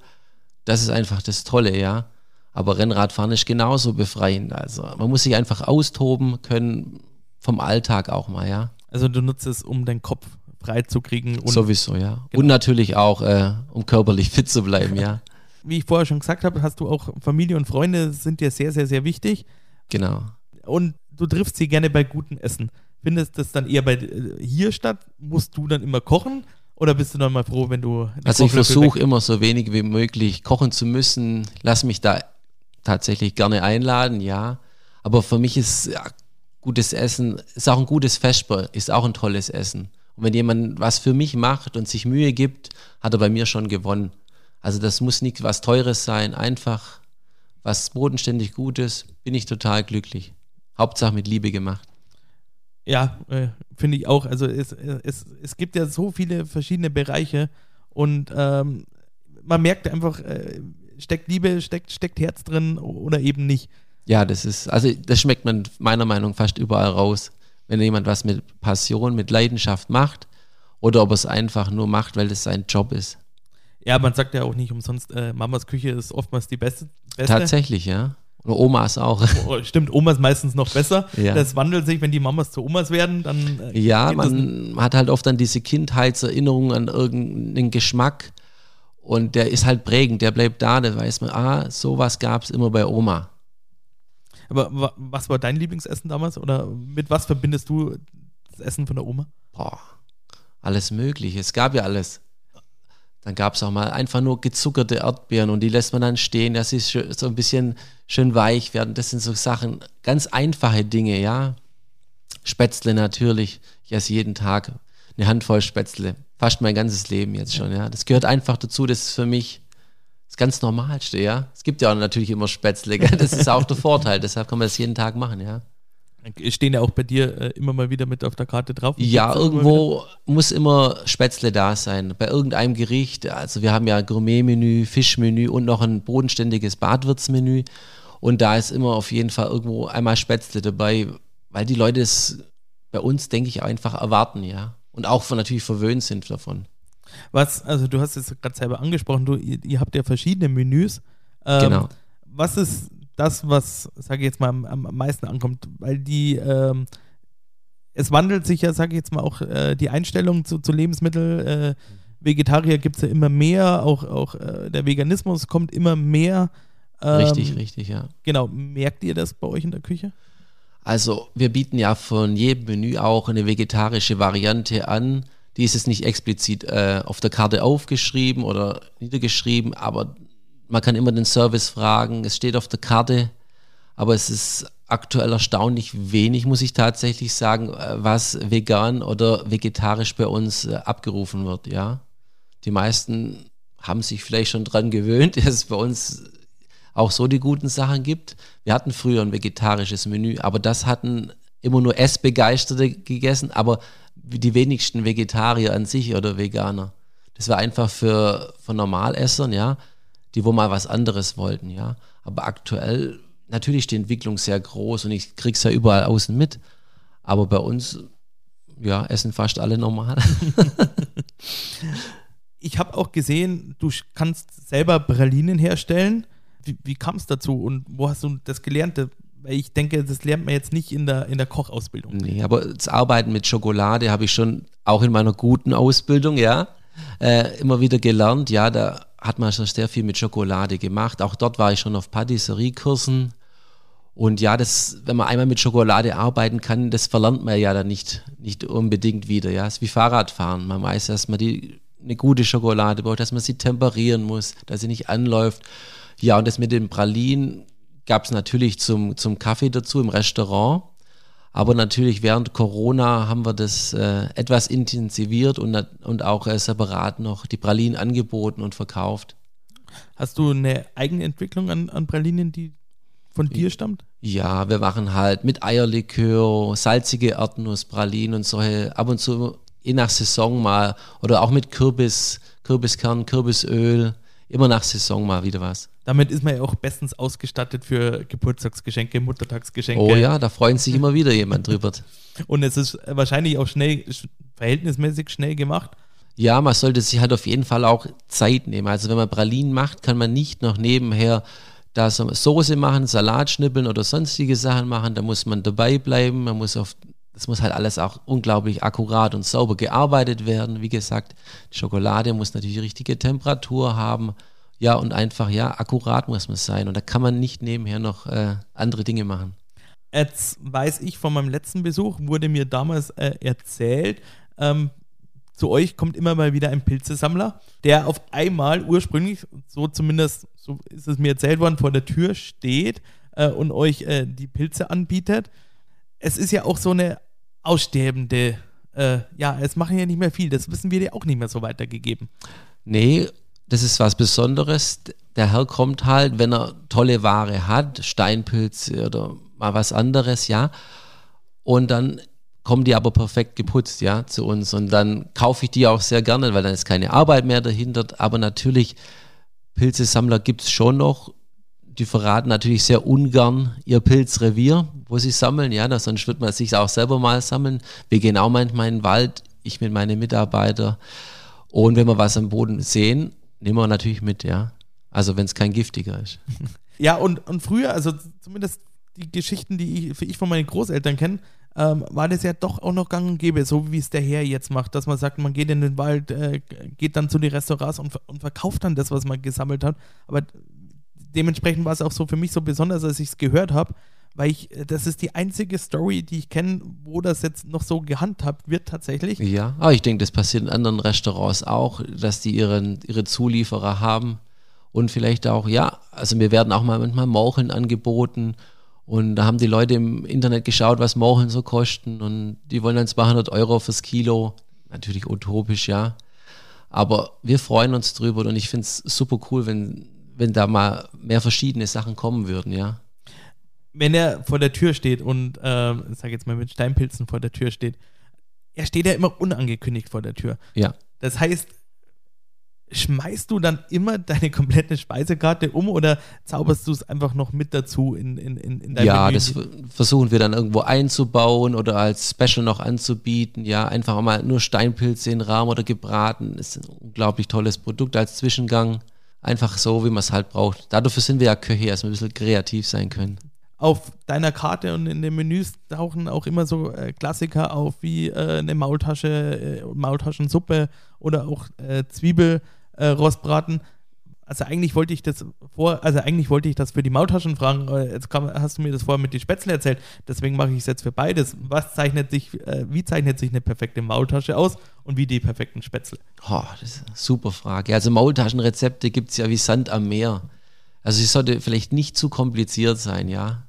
Das ist einfach das Tolle, ja. Aber Rennradfahren ist genauso befreiend. Also man muss sich einfach austoben können vom Alltag auch mal, ja. Also du nutzt es, um deinen Kopf frei zu kriegen. Sowieso, ja. Genau. Und natürlich auch, äh, um körperlich fit zu bleiben, ja. wie ich vorher schon gesagt habe, hast du auch Familie und Freunde sind dir sehr, sehr, sehr wichtig. Genau. Und du triffst sie gerne bei gutem Essen. Findest das dann eher bei äh, hier statt? Musst du dann immer kochen? Oder bist du dann mal froh, wenn du. Also ich versuche immer so wenig wie möglich kochen zu müssen. Lass mich da tatsächlich gerne einladen, ja. Aber für mich ist ja, gutes Essen, ist auch ein gutes Vesper, ist auch ein tolles Essen. Und wenn jemand was für mich macht und sich Mühe gibt, hat er bei mir schon gewonnen. Also das muss nicht was Teures sein, einfach was bodenständig Gutes, bin ich total glücklich. Hauptsache mit Liebe gemacht. Ja, äh, finde ich auch. Also es, es, es gibt ja so viele verschiedene Bereiche und ähm, man merkt einfach, äh, steckt Liebe, steckt, steckt Herz drin oder eben nicht. Ja, das ist, also das schmeckt man meiner Meinung nach fast überall raus. Wenn jemand was mit Passion, mit Leidenschaft macht oder ob er es einfach nur macht, weil das sein Job ist. Ja, man sagt ja auch nicht umsonst, äh, Mamas Küche ist oftmals die beste. beste. Tatsächlich, ja. Oder Omas auch. Oh, stimmt, Omas meistens noch besser. Ja. Das wandelt sich, wenn die Mamas zu Omas werden, dann. Äh, ja, man hat halt oft dann diese Kindheitserinnerung an irgendeinen Geschmack und der ist halt prägend, der bleibt da, da weiß man, ah, sowas gab es immer bei Oma. Aber was war dein Lieblingsessen damals oder mit was verbindest du das Essen von der Oma? Boah, alles Mögliche. Es gab ja alles. Dann gab es auch mal einfach nur gezuckerte Erdbeeren und die lässt man dann stehen, dass sie so ein bisschen schön weich werden. Das sind so Sachen, ganz einfache Dinge, ja. Spätzle natürlich. Ich esse jeden Tag eine Handvoll Spätzle. Fast mein ganzes Leben jetzt schon, ja. Das gehört einfach dazu. Das ist für mich das ganz Normalste, ja. Es gibt ja auch natürlich immer Spätzle, gell? das ist auch der Vorteil. Deshalb kann man das jeden Tag machen, ja. Stehen ja auch bei dir äh, immer mal wieder mit auf der Karte drauf? Ja, irgendwo immer muss immer Spätzle da sein. Bei irgendeinem Gericht. Also wir haben ja Gourmet-Menü, Fischmenü und noch ein bodenständiges Badwirtsmenü. Und da ist immer auf jeden Fall irgendwo einmal Spätzle dabei, weil die Leute es bei uns, denke ich, einfach erwarten, ja. Und auch von, natürlich verwöhnt sind davon. Was, also du hast es gerade selber angesprochen, du, ihr, ihr, habt ja verschiedene Menüs. Ähm, genau. Was ist das, was, sage ich jetzt mal, am, am, meisten ankommt, weil die, ähm, es wandelt sich ja, sage ich jetzt mal, auch äh, die Einstellung zu, zu Lebensmitteln. Äh, Vegetarier gibt es ja immer mehr, auch, auch äh, der Veganismus kommt immer mehr. Ähm, richtig, richtig, ja. Genau, merkt ihr das bei euch in der Küche? Also wir bieten ja von jedem Menü auch eine vegetarische Variante an. Die ist jetzt nicht explizit äh, auf der Karte aufgeschrieben oder niedergeschrieben, aber man kann immer den Service fragen, es steht auf der Karte, aber es ist aktuell erstaunlich wenig, muss ich tatsächlich sagen, äh, was vegan oder vegetarisch bei uns äh, abgerufen wird, ja. Die meisten haben sich vielleicht schon dran gewöhnt, dass es bei uns auch so die guten Sachen gibt. Wir hatten früher ein vegetarisches Menü, aber das hatten immer nur Essbegeisterte gegessen, aber die wenigsten Vegetarier an sich oder Veganer. Das war einfach für, für Normalessern, ja die wo mal was anderes wollten, ja. Aber aktuell natürlich die Entwicklung sehr groß und ich krieg's ja überall außen mit. Aber bei uns, ja, essen fast alle normal. ich habe auch gesehen, du kannst selber Pralinen herstellen. Wie, wie kam es dazu und wo hast du das gelernt? Weil ich denke, das lernt man jetzt nicht in der, in der Kochausbildung. Nee, aber das Arbeiten mit Schokolade habe ich schon auch in meiner guten Ausbildung, ja, äh, immer wieder gelernt. Ja, da hat man schon sehr viel mit Schokolade gemacht. Auch dort war ich schon auf Patisseriekursen. Und ja, das, wenn man einmal mit Schokolade arbeiten kann, das verlernt man ja dann nicht, nicht unbedingt wieder. Ja, es ist wie Fahrradfahren. Man weiß, dass man die, eine gute Schokolade braucht, dass man sie temperieren muss, dass sie nicht anläuft. Ja, und das mit den Pralinen gab es natürlich zum, zum Kaffee dazu im Restaurant. Aber natürlich während Corona haben wir das äh, etwas intensiviert und, und auch äh, separat noch die Pralinen angeboten und verkauft. Hast du eine eigene Entwicklung an, an Pralinen, die von dir stammt? Ja, wir machen halt mit Eierlikör, salzige Erdnusspralinen und solche, ab und zu je nach Saison mal oder auch mit Kürbis, Kürbiskern, Kürbisöl, immer nach Saison mal wieder was. Damit ist man ja auch bestens ausgestattet für Geburtstagsgeschenke, Muttertagsgeschenke. Oh ja, da freut sich immer wieder jemand drüber. Und es ist wahrscheinlich auch schnell, verhältnismäßig schnell gemacht. Ja, man sollte sich halt auf jeden Fall auch Zeit nehmen. Also wenn man Pralinen macht, kann man nicht noch nebenher da Soße machen, Salat schnippeln oder sonstige Sachen machen. Da muss man dabei bleiben. Man muss auf, das muss halt alles auch unglaublich akkurat und sauber gearbeitet werden. Wie gesagt, die Schokolade muss natürlich die richtige Temperatur haben. Ja, und einfach, ja, akkurat muss man sein. Und da kann man nicht nebenher noch äh, andere Dinge machen. Jetzt weiß ich von meinem letzten Besuch, wurde mir damals äh, erzählt, ähm, zu euch kommt immer mal wieder ein Pilzesammler, der auf einmal ursprünglich, so zumindest, so ist es mir erzählt worden, vor der Tür steht äh, und euch äh, die Pilze anbietet. Es ist ja auch so eine aussterbende, äh, ja, es machen ja nicht mehr viel, das wissen wir dir auch nicht mehr so weitergegeben. Nee, das ist was Besonderes. Der Herr kommt halt, wenn er tolle Ware hat, Steinpilze oder mal was anderes, ja. Und dann kommen die aber perfekt geputzt, ja, zu uns. Und dann kaufe ich die auch sehr gerne, weil dann ist keine Arbeit mehr dahinter. Aber natürlich Pilzesammler gibt es schon noch. Die verraten natürlich sehr ungern ihr Pilzrevier, wo sie sammeln. Ja, das, sonst wird man sich auch selber mal sammeln. Wir gehen auch manchmal in den Wald, ich mit meinen Mitarbeitern. Und wenn wir was am Boden sehen, nehmen wir natürlich mit, ja. Also wenn es kein giftiger ist. Ja, und, und früher, also zumindest die Geschichten, die ich, ich von meinen Großeltern kenne, ähm, war das ja doch auch noch gang und gäbe, so wie es der Herr jetzt macht, dass man sagt, man geht in den Wald, äh, geht dann zu den Restaurants und, und verkauft dann das, was man gesammelt hat. Aber dementsprechend war es auch so für mich so besonders, als ich es gehört habe, weil ich, äh, das ist die einzige Story, die ich kenne, wo das jetzt noch so gehandhabt wird tatsächlich. Ja, aber ich denke, das passiert in anderen Restaurants auch, dass die ihren, ihre Zulieferer haben und vielleicht auch, ja, also mir werden auch mal manchmal Morcheln angeboten und da haben die Leute im Internet geschaut, was Morcheln so kosten und die wollen dann 200 Euro fürs Kilo. Natürlich utopisch, ja. Aber wir freuen uns drüber und ich finde es super cool, wenn, wenn da mal mehr verschiedene Sachen kommen würden, ja. Wenn er vor der Tür steht und, äh, sag jetzt mal mit Steinpilzen vor der Tür steht, er steht ja immer unangekündigt vor der Tür. Ja. Das heißt, schmeißt du dann immer deine komplette Speisekarte um oder zauberst du es einfach noch mit dazu in, in, in, in deinem Ja, Menü? das versuchen wir dann irgendwo einzubauen oder als Special noch anzubieten. Ja, einfach mal nur Steinpilze in Rahmen oder gebraten. Ist ein unglaublich tolles Produkt als Zwischengang. Einfach so, wie man es halt braucht. Dafür sind wir ja Köche, dass wir ein bisschen kreativ sein können. Auf deiner Karte und in den Menüs tauchen auch immer so äh, Klassiker auf wie äh, eine Maultasche, äh, Maultaschensuppe oder auch äh, Zwiebel äh. Also eigentlich wollte ich das vor, also eigentlich wollte ich das für die Maultaschen fragen. Jetzt kam, hast du mir das vorher mit den Spätzle erzählt. Deswegen mache ich es jetzt für beides. Was zeichnet sich, äh, wie zeichnet sich eine perfekte Maultasche aus und wie die perfekten Spätzle? Oh, das ist eine super Frage. Also Maultaschenrezepte gibt es ja wie Sand am Meer. Also es sollte vielleicht nicht zu kompliziert sein, ja.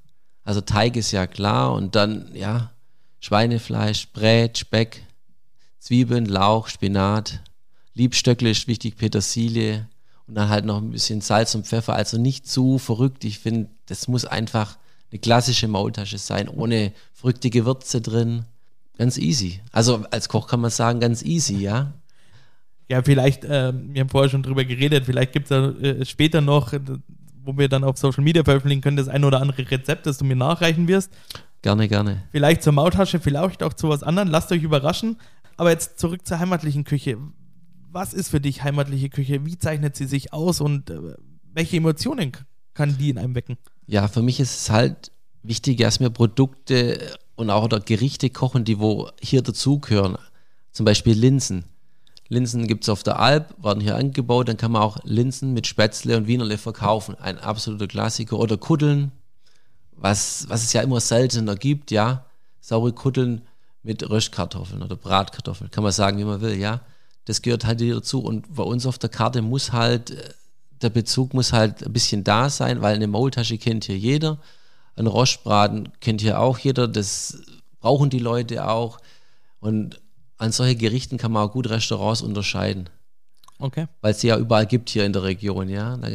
Also Teig ist ja klar und dann, ja, Schweinefleisch, Brät, Speck, Zwiebeln, Lauch, Spinat, Liebstöckle ist wichtig, Petersilie und dann halt noch ein bisschen Salz und Pfeffer. Also nicht zu verrückt. Ich finde, das muss einfach eine klassische Maultasche sein, ohne verrückte Gewürze drin. Ganz easy. Also als Koch kann man sagen, ganz easy, ja. Ja, vielleicht, äh, wir haben vorher schon drüber geredet, vielleicht gibt es äh, später noch, wo wir dann auf Social Media veröffentlichen können, das ein oder andere Rezept, das du mir nachreichen wirst. Gerne, gerne. Vielleicht zur Maultasche, vielleicht auch zu was anderem. Lasst euch überraschen. Aber jetzt zurück zur heimatlichen Küche was ist für dich heimatliche Küche? Wie zeichnet sie sich aus und äh, welche Emotionen kann die in einem wecken? Ja, für mich ist es halt wichtig, dass wir Produkte und auch oder Gerichte kochen, die wo hier dazugehören. Zum Beispiel Linsen. Linsen gibt es auf der Alp, werden hier angebaut, dann kann man auch Linsen mit Spätzle und Wienerle verkaufen. Ein absoluter Klassiker. Oder Kuddeln, was, was es ja immer seltener gibt, ja. Saure Kuddeln mit Röstkartoffeln oder Bratkartoffeln, kann man sagen, wie man will, ja das gehört halt hier dazu. Und bei uns auf der Karte muss halt, äh, der Bezug muss halt ein bisschen da sein, weil eine Maultasche kennt hier jeder. Ein Rostbraten kennt hier auch jeder. Das brauchen die Leute auch. Und an solche Gerichten kann man auch gut Restaurants unterscheiden. Okay. Weil es ja überall gibt hier in der Region, ja. Da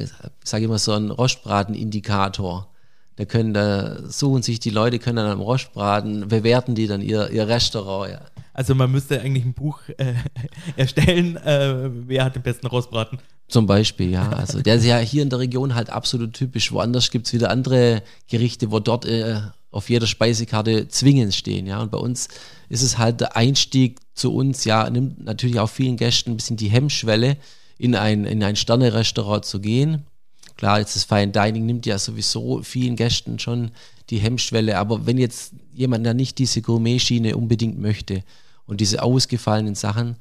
sage ich mal so ein Rostbraten-Indikator. Da können, da suchen sich die Leute, können dann am Rostbraten, bewerten die dann ihr, ihr Restaurant, ja. Also man müsste eigentlich ein Buch äh, erstellen, äh, wer hat den besten Rostbraten. Zum Beispiel, ja. Also der ist ja hier in der Region halt absolut typisch. Woanders gibt es wieder andere Gerichte, wo dort äh, auf jeder Speisekarte zwingend stehen, ja. Und bei uns ist es halt der Einstieg zu uns, ja, nimmt natürlich auch vielen Gästen ein bisschen die Hemmschwelle, in ein, in ein Sterne-Restaurant zu gehen. Klar, jetzt das Fine Dining nimmt ja sowieso vielen Gästen schon die Hemmschwelle, aber wenn jetzt jemand da nicht diese Gourmet-Schiene unbedingt möchte und diese ausgefallenen Sachen,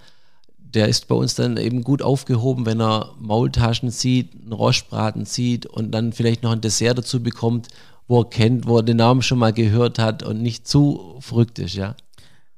der ist bei uns dann eben gut aufgehoben, wenn er Maultaschen sieht, einen Rostbraten sieht und dann vielleicht noch ein Dessert dazu bekommt, wo er kennt, wo er den Namen schon mal gehört hat und nicht zu verrückt ist, ja.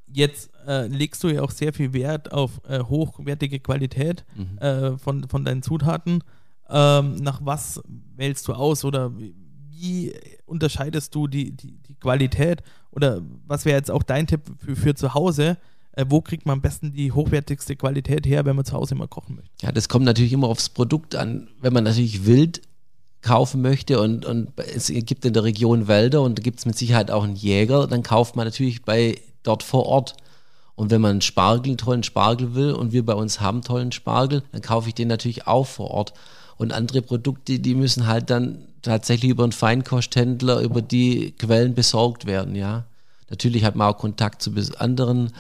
Jetzt äh, legst du ja auch sehr viel Wert auf äh, hochwertige Qualität mhm. äh, von, von deinen Zutaten. Ähm, nach was wählst du aus oder wie unterscheidest du die, die, die Qualität oder was wäre jetzt auch dein Tipp für, für zu Hause? Äh, wo kriegt man am besten die hochwertigste Qualität her, wenn man zu Hause mal kochen möchte? Ja, das kommt natürlich immer aufs Produkt an. Wenn man natürlich wild kaufen möchte und, und es gibt in der Region Wälder und da gibt es mit Sicherheit auch einen Jäger, dann kauft man natürlich bei dort vor Ort. Und wenn man Spargel, tollen Spargel will und wir bei uns haben tollen Spargel, dann kaufe ich den natürlich auch vor Ort. Und andere Produkte, die müssen halt dann tatsächlich über einen Feinkosthändler, über die Quellen besorgt werden, ja. Natürlich hat man auch Kontakt zu anderen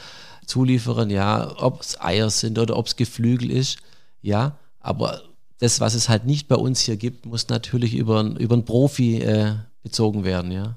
Zulieferern, ja, ob es Eier sind oder ob es Geflügel ist, ja. Aber das, was es halt nicht bei uns hier gibt, muss natürlich über, über einen Profi äh, bezogen werden, ja.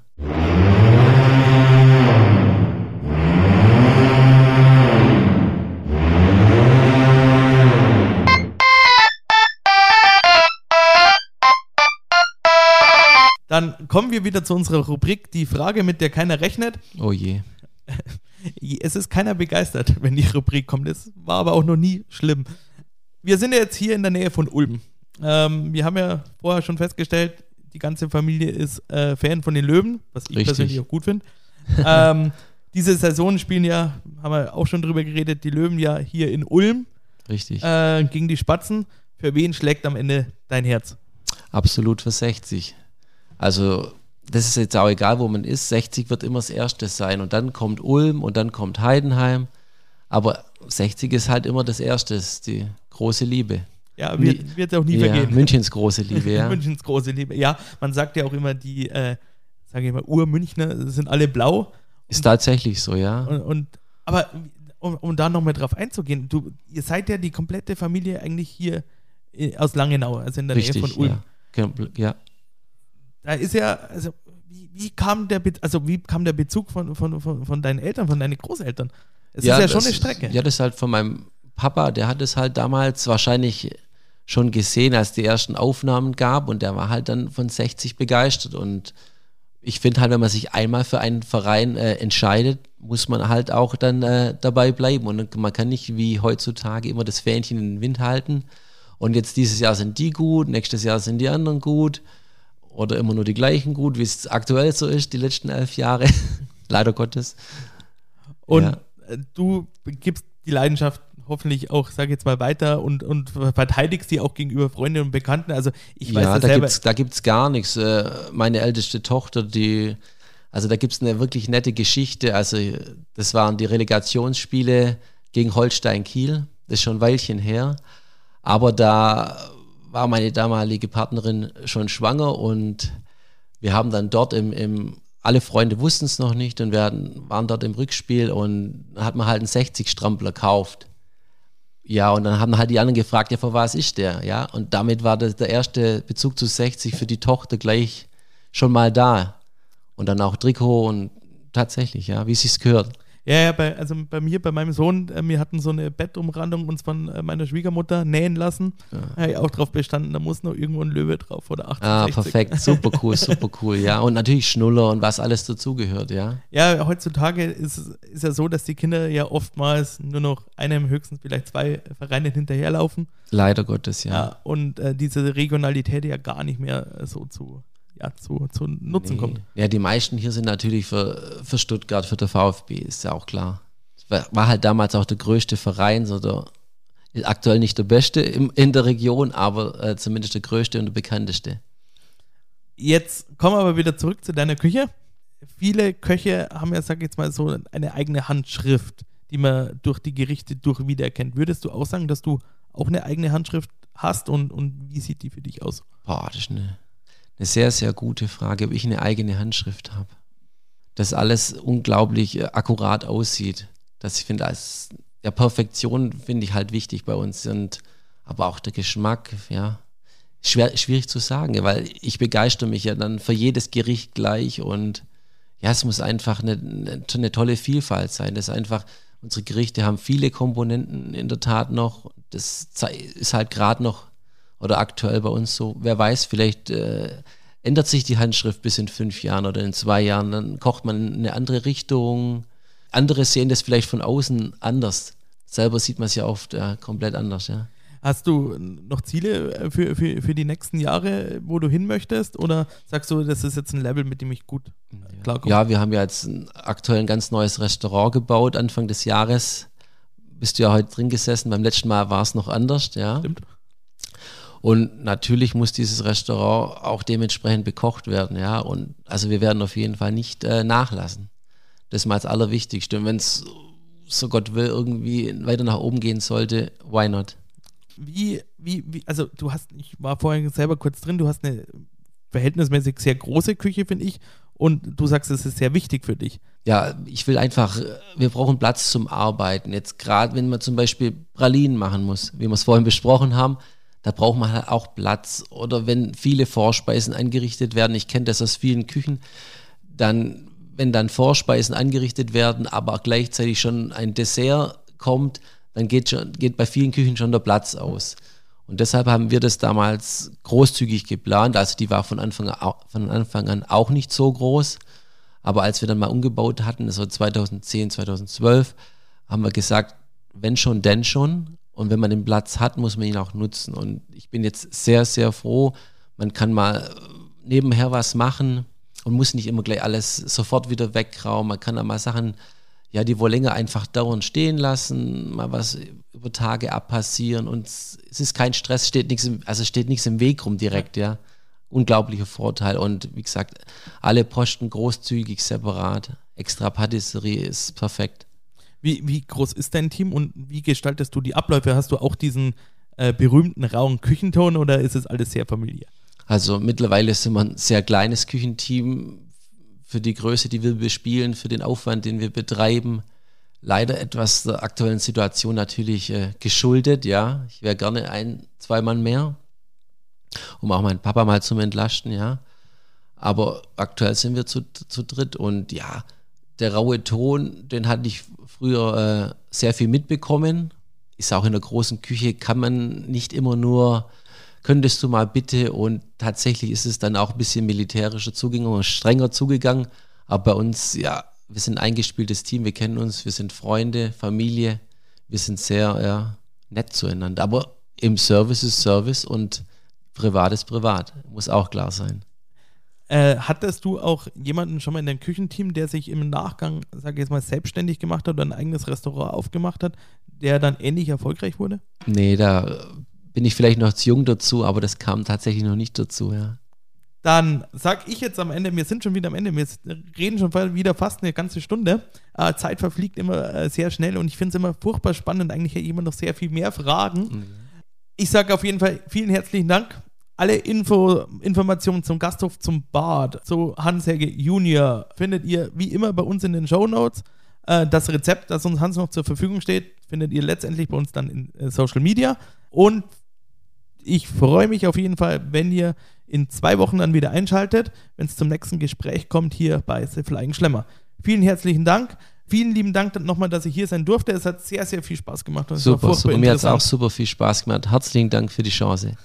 Dann kommen wir wieder zu unserer Rubrik, die Frage, mit der keiner rechnet. Oh je. Es ist keiner begeistert, wenn die Rubrik kommt. Das war aber auch noch nie schlimm. Wir sind ja jetzt hier in der Nähe von Ulm. Ähm, wir haben ja vorher schon festgestellt, die ganze Familie ist äh, Fan von den Löwen, was ich Richtig. persönlich auch gut finde. ähm, diese Saison spielen ja, haben wir auch schon drüber geredet, die Löwen ja hier in Ulm Richtig. äh, gegen die Spatzen. Für wen schlägt am Ende dein Herz? Absolut für 60. Also, das ist jetzt auch egal, wo man ist. 60 wird immer das Erste sein. Und dann kommt Ulm und dann kommt Heidenheim. Aber 60 ist halt immer das Erste, ist die große Liebe. Ja, wird, wird auch nie ja, vergehen. Münchens große Liebe, ja. Münchens große Liebe. Ja, man sagt ja auch immer, die, äh, sage ich mal, Ur-Münchner sind alle blau. Ist tatsächlich so, ja. Und, und aber um, um da nochmal drauf einzugehen, du, ihr seid ja die komplette Familie eigentlich hier äh, aus Langenau, also in der Richtig, Nähe von Ulm. ja. Ja. Da ist ja, also wie, kam der Be also wie kam der Bezug von, von, von, von deinen Eltern, von deinen Großeltern? Es ist ja schon das- eine Strecke. Ja, das ist halt von meinem Papa, der hat es halt damals wahrscheinlich schon gesehen, als die ersten Aufnahmen gab und der war halt dann von 60 begeistert und ich finde halt, wenn man sich einmal für einen Verein äh, entscheidet, muss man halt auch dann äh, dabei bleiben und man kann nicht wie heutzutage immer das Fähnchen in den Wind halten und jetzt dieses Jahr sind die gut, nächstes Jahr sind die anderen gut oder immer nur die gleichen gut, wie es aktuell so ist, die letzten elf Jahre, leider Gottes. Und Ja. äh, du gibst die Leidenschaft hoffentlich auch, sag jetzt mal, weiter und, und verteidigst die auch gegenüber Freunden und Bekannten. Also ich weiß ja, das da selber. gibt's, da gibt's gar nichts. Äh, Meine älteste Tochter, die, also da gibt's eine wirklich nette Geschichte. Also das waren die Relegationsspiele gegen Holstein Kiel. Das ist schon ein Weilchen her. Aber da war meine damalige Partnerin schon schwanger und wir haben dann dort im, im alle Freunde wussten es noch nicht und wir hatten, waren dort im Rückspiel und hat man halt einen 60-Strampler gekauft. Ja, und dann haben halt die anderen gefragt, ja, für was ist der? Ja, und damit war das der erste Bezug zu 60 für die Tochter gleich schon mal da. Und dann auch Trikot und tatsächlich, ja, wie es sich gehört. Ja, ja, bei, also bei mir, bei meinem Sohn, äh, wir hatten so eine Bettumrandung uns von äh, meiner Schwiegermutter nähen lassen. Ja. Habe ich auch drauf bestanden, da muss noch irgendwo ein Löwe drauf oder 68. Ah, perfekt, super cool, super cool, ja. Und natürlich Schnuller und was alles dazugehört, ja. Ja, heutzutage ist es ist ja so, dass die Kinder ja oftmals nur noch einem, höchstens vielleicht zwei Vereinen hinterherlaufen. Leider Gottes, Ja, ja. und äh, diese Regionalität ja gar nicht mehr so zu, ja, zu, zu Nutzen Nee. kommt. Ja, die meisten hier sind natürlich für, für Stuttgart, für der VfB, ist ja auch klar. War, war halt damals auch der größte Verein, so der, aktuell nicht der beste im, in der Region, aber äh, zumindest der größte und der bekannteste. Jetzt kommen wir aber wieder zurück zu deiner Küche. Viele Köche haben ja, sag ich jetzt mal, so eine eigene Handschrift, die man durch die Gerichte durch wiedererkennt. Würdest du auch sagen, dass du auch eine eigene Handschrift hast und, und wie sieht die für dich aus? Boah, das ist eine, eine sehr, sehr gute Frage, ob ich eine eigene Handschrift habe. Dass alles unglaublich äh, akkurat aussieht. Das ich finde, als ja, Perfektion finde ich halt wichtig bei uns. Und aber auch der Geschmack, ja. Schwer, schwierig zu sagen, weil ich begeister mich ja dann für jedes Gericht gleich und ja, es muss einfach eine, eine, tolle Vielfalt sein. Das einfach, unsere Gerichte haben viele Komponenten in der Tat noch. Das ist halt gerade noch oder aktuell bei uns so. Wer weiß, vielleicht äh, ändert sich die Handschrift bis in fünf Jahren oder in zwei Jahren. Dann kocht man in eine andere Richtung. Andere sehen das vielleicht von außen anders. Selber sieht man es ja oft äh, komplett anders, ja. Hast du noch Ziele für, für, für die nächsten Jahre, wo du hin möchtest? Oder sagst du, das ist jetzt ein Level, mit dem ich gut klarkomme? Ja, wir haben ja jetzt aktuell ein ganz neues Restaurant gebaut, Anfang des Jahres. Bist du ja heute drin gesessen, beim letzten Mal war es noch anders, ja. Stimmt. Und natürlich muss dieses Restaurant auch dementsprechend bekocht werden, ja. Und also wir werden auf jeden Fall nicht äh, nachlassen. Das ist mal das Allerwichtigste. Und wenn es, so Gott will, irgendwie weiter nach oben gehen sollte, why not? wie, wie, wie, also du hast, ich war vorhin selber kurz drin, du hast eine verhältnismäßig sehr große Küche, finde ich. Und du sagst, es ist sehr wichtig für dich. Ja, ich will einfach, wir brauchen Platz zum Arbeiten. Jetzt gerade, wenn man zum Beispiel Pralinen machen muss, wie wir es vorhin besprochen haben, da braucht man halt auch Platz. Oder wenn viele Vorspeisen angerichtet werden, ich kenne das aus vielen Küchen, dann, wenn dann Vorspeisen angerichtet werden, aber gleichzeitig schon ein Dessert kommt, dann geht, schon, geht bei vielen Küchen schon der Platz aus. Und deshalb haben wir das damals großzügig geplant. Also die war von Anfang, an, von Anfang an auch nicht so groß. Aber als wir dann mal umgebaut hatten, das war 2010, 2012, haben wir gesagt, wenn schon, denn schon. Und wenn man den Platz hat, muss man ihn auch nutzen. Und ich bin jetzt sehr, sehr froh. Man kann mal nebenher was machen und muss nicht immer gleich alles sofort wieder wegraumen. Man kann da mal Sachen ja, die wohl länger einfach dauernd stehen lassen, mal was über Tage abpassieren und es ist kein Stress, steht nichts im, also steht nichts im Weg rum direkt, ja. Unglaublicher Vorteil und wie gesagt, alle Posten großzügig, separat, extra Patisserie ist perfekt. Wie, wie groß ist dein Team und wie gestaltest du die Abläufe? Hast du auch diesen äh, berühmten rauen Küchenton oder ist es alles sehr familiär? Also mittlerweile sind wir ein sehr kleines Küchenteam für die Größe, die wir bespielen, für den Aufwand, den wir betreiben. Leider etwas der aktuellen Situation natürlich äh, geschuldet, ja. Ich wäre gerne ein, zwei Mann mehr, um auch meinen Papa mal zu entlasten, ja. Aber aktuell sind wir zu, zu dritt und ja, der raue Ton, den hatte ich früher äh, sehr viel mitbekommen. Ist auch in der großen Küche, kann man nicht immer nur könntest du mal bitte und tatsächlich ist es dann auch ein bisschen militärischer zugegangen, strenger zugegangen, aber bei uns, ja, wir sind ein eingespieltes Team, wir kennen uns, wir sind Freunde, Familie, wir sind sehr ja, nett zueinander, aber im Service ist Service und privat ist privat, muss auch klar sein. Äh, hattest du auch jemanden schon mal in deinem Küchenteam, der sich im Nachgang, sage ich jetzt mal, selbstständig gemacht hat oder ein eigenes Restaurant aufgemacht hat, der dann ähnlich erfolgreich wurde? Nee, da bin ich vielleicht noch zu jung dazu, aber das kam tatsächlich noch nicht dazu, ja. Dann sag ich jetzt am Ende, wir sind schon wieder am Ende, wir reden schon wieder fast eine ganze Stunde. Äh, Zeit verfliegt immer äh, sehr schnell und ich finde es immer furchtbar spannend. Eigentlich hätte ich immer noch sehr viel mehr Fragen. Mhm. Ich sage auf jeden Fall vielen herzlichen Dank. Alle Info, Informationen zum Gasthof, zum Bad, zu Hans-Helge Junior findet ihr wie immer bei uns in den Show Notes. Äh, das Rezept, das uns Hans noch zur Verfügung steht, findet ihr letztendlich bei uns dann in äh, Social Media. Und ich freue mich auf jeden Fall, wenn ihr in zwei Wochen dann wieder einschaltet, wenn es zum nächsten Gespräch kommt hier bei The Flying Schlemmer. Vielen herzlichen Dank. Vielen lieben Dank nochmal, dass ich hier sein durfte. Es hat sehr, sehr viel Spaß gemacht. super, super. Mir hat es auch super viel Spaß gemacht. Herzlichen Dank für die Chance.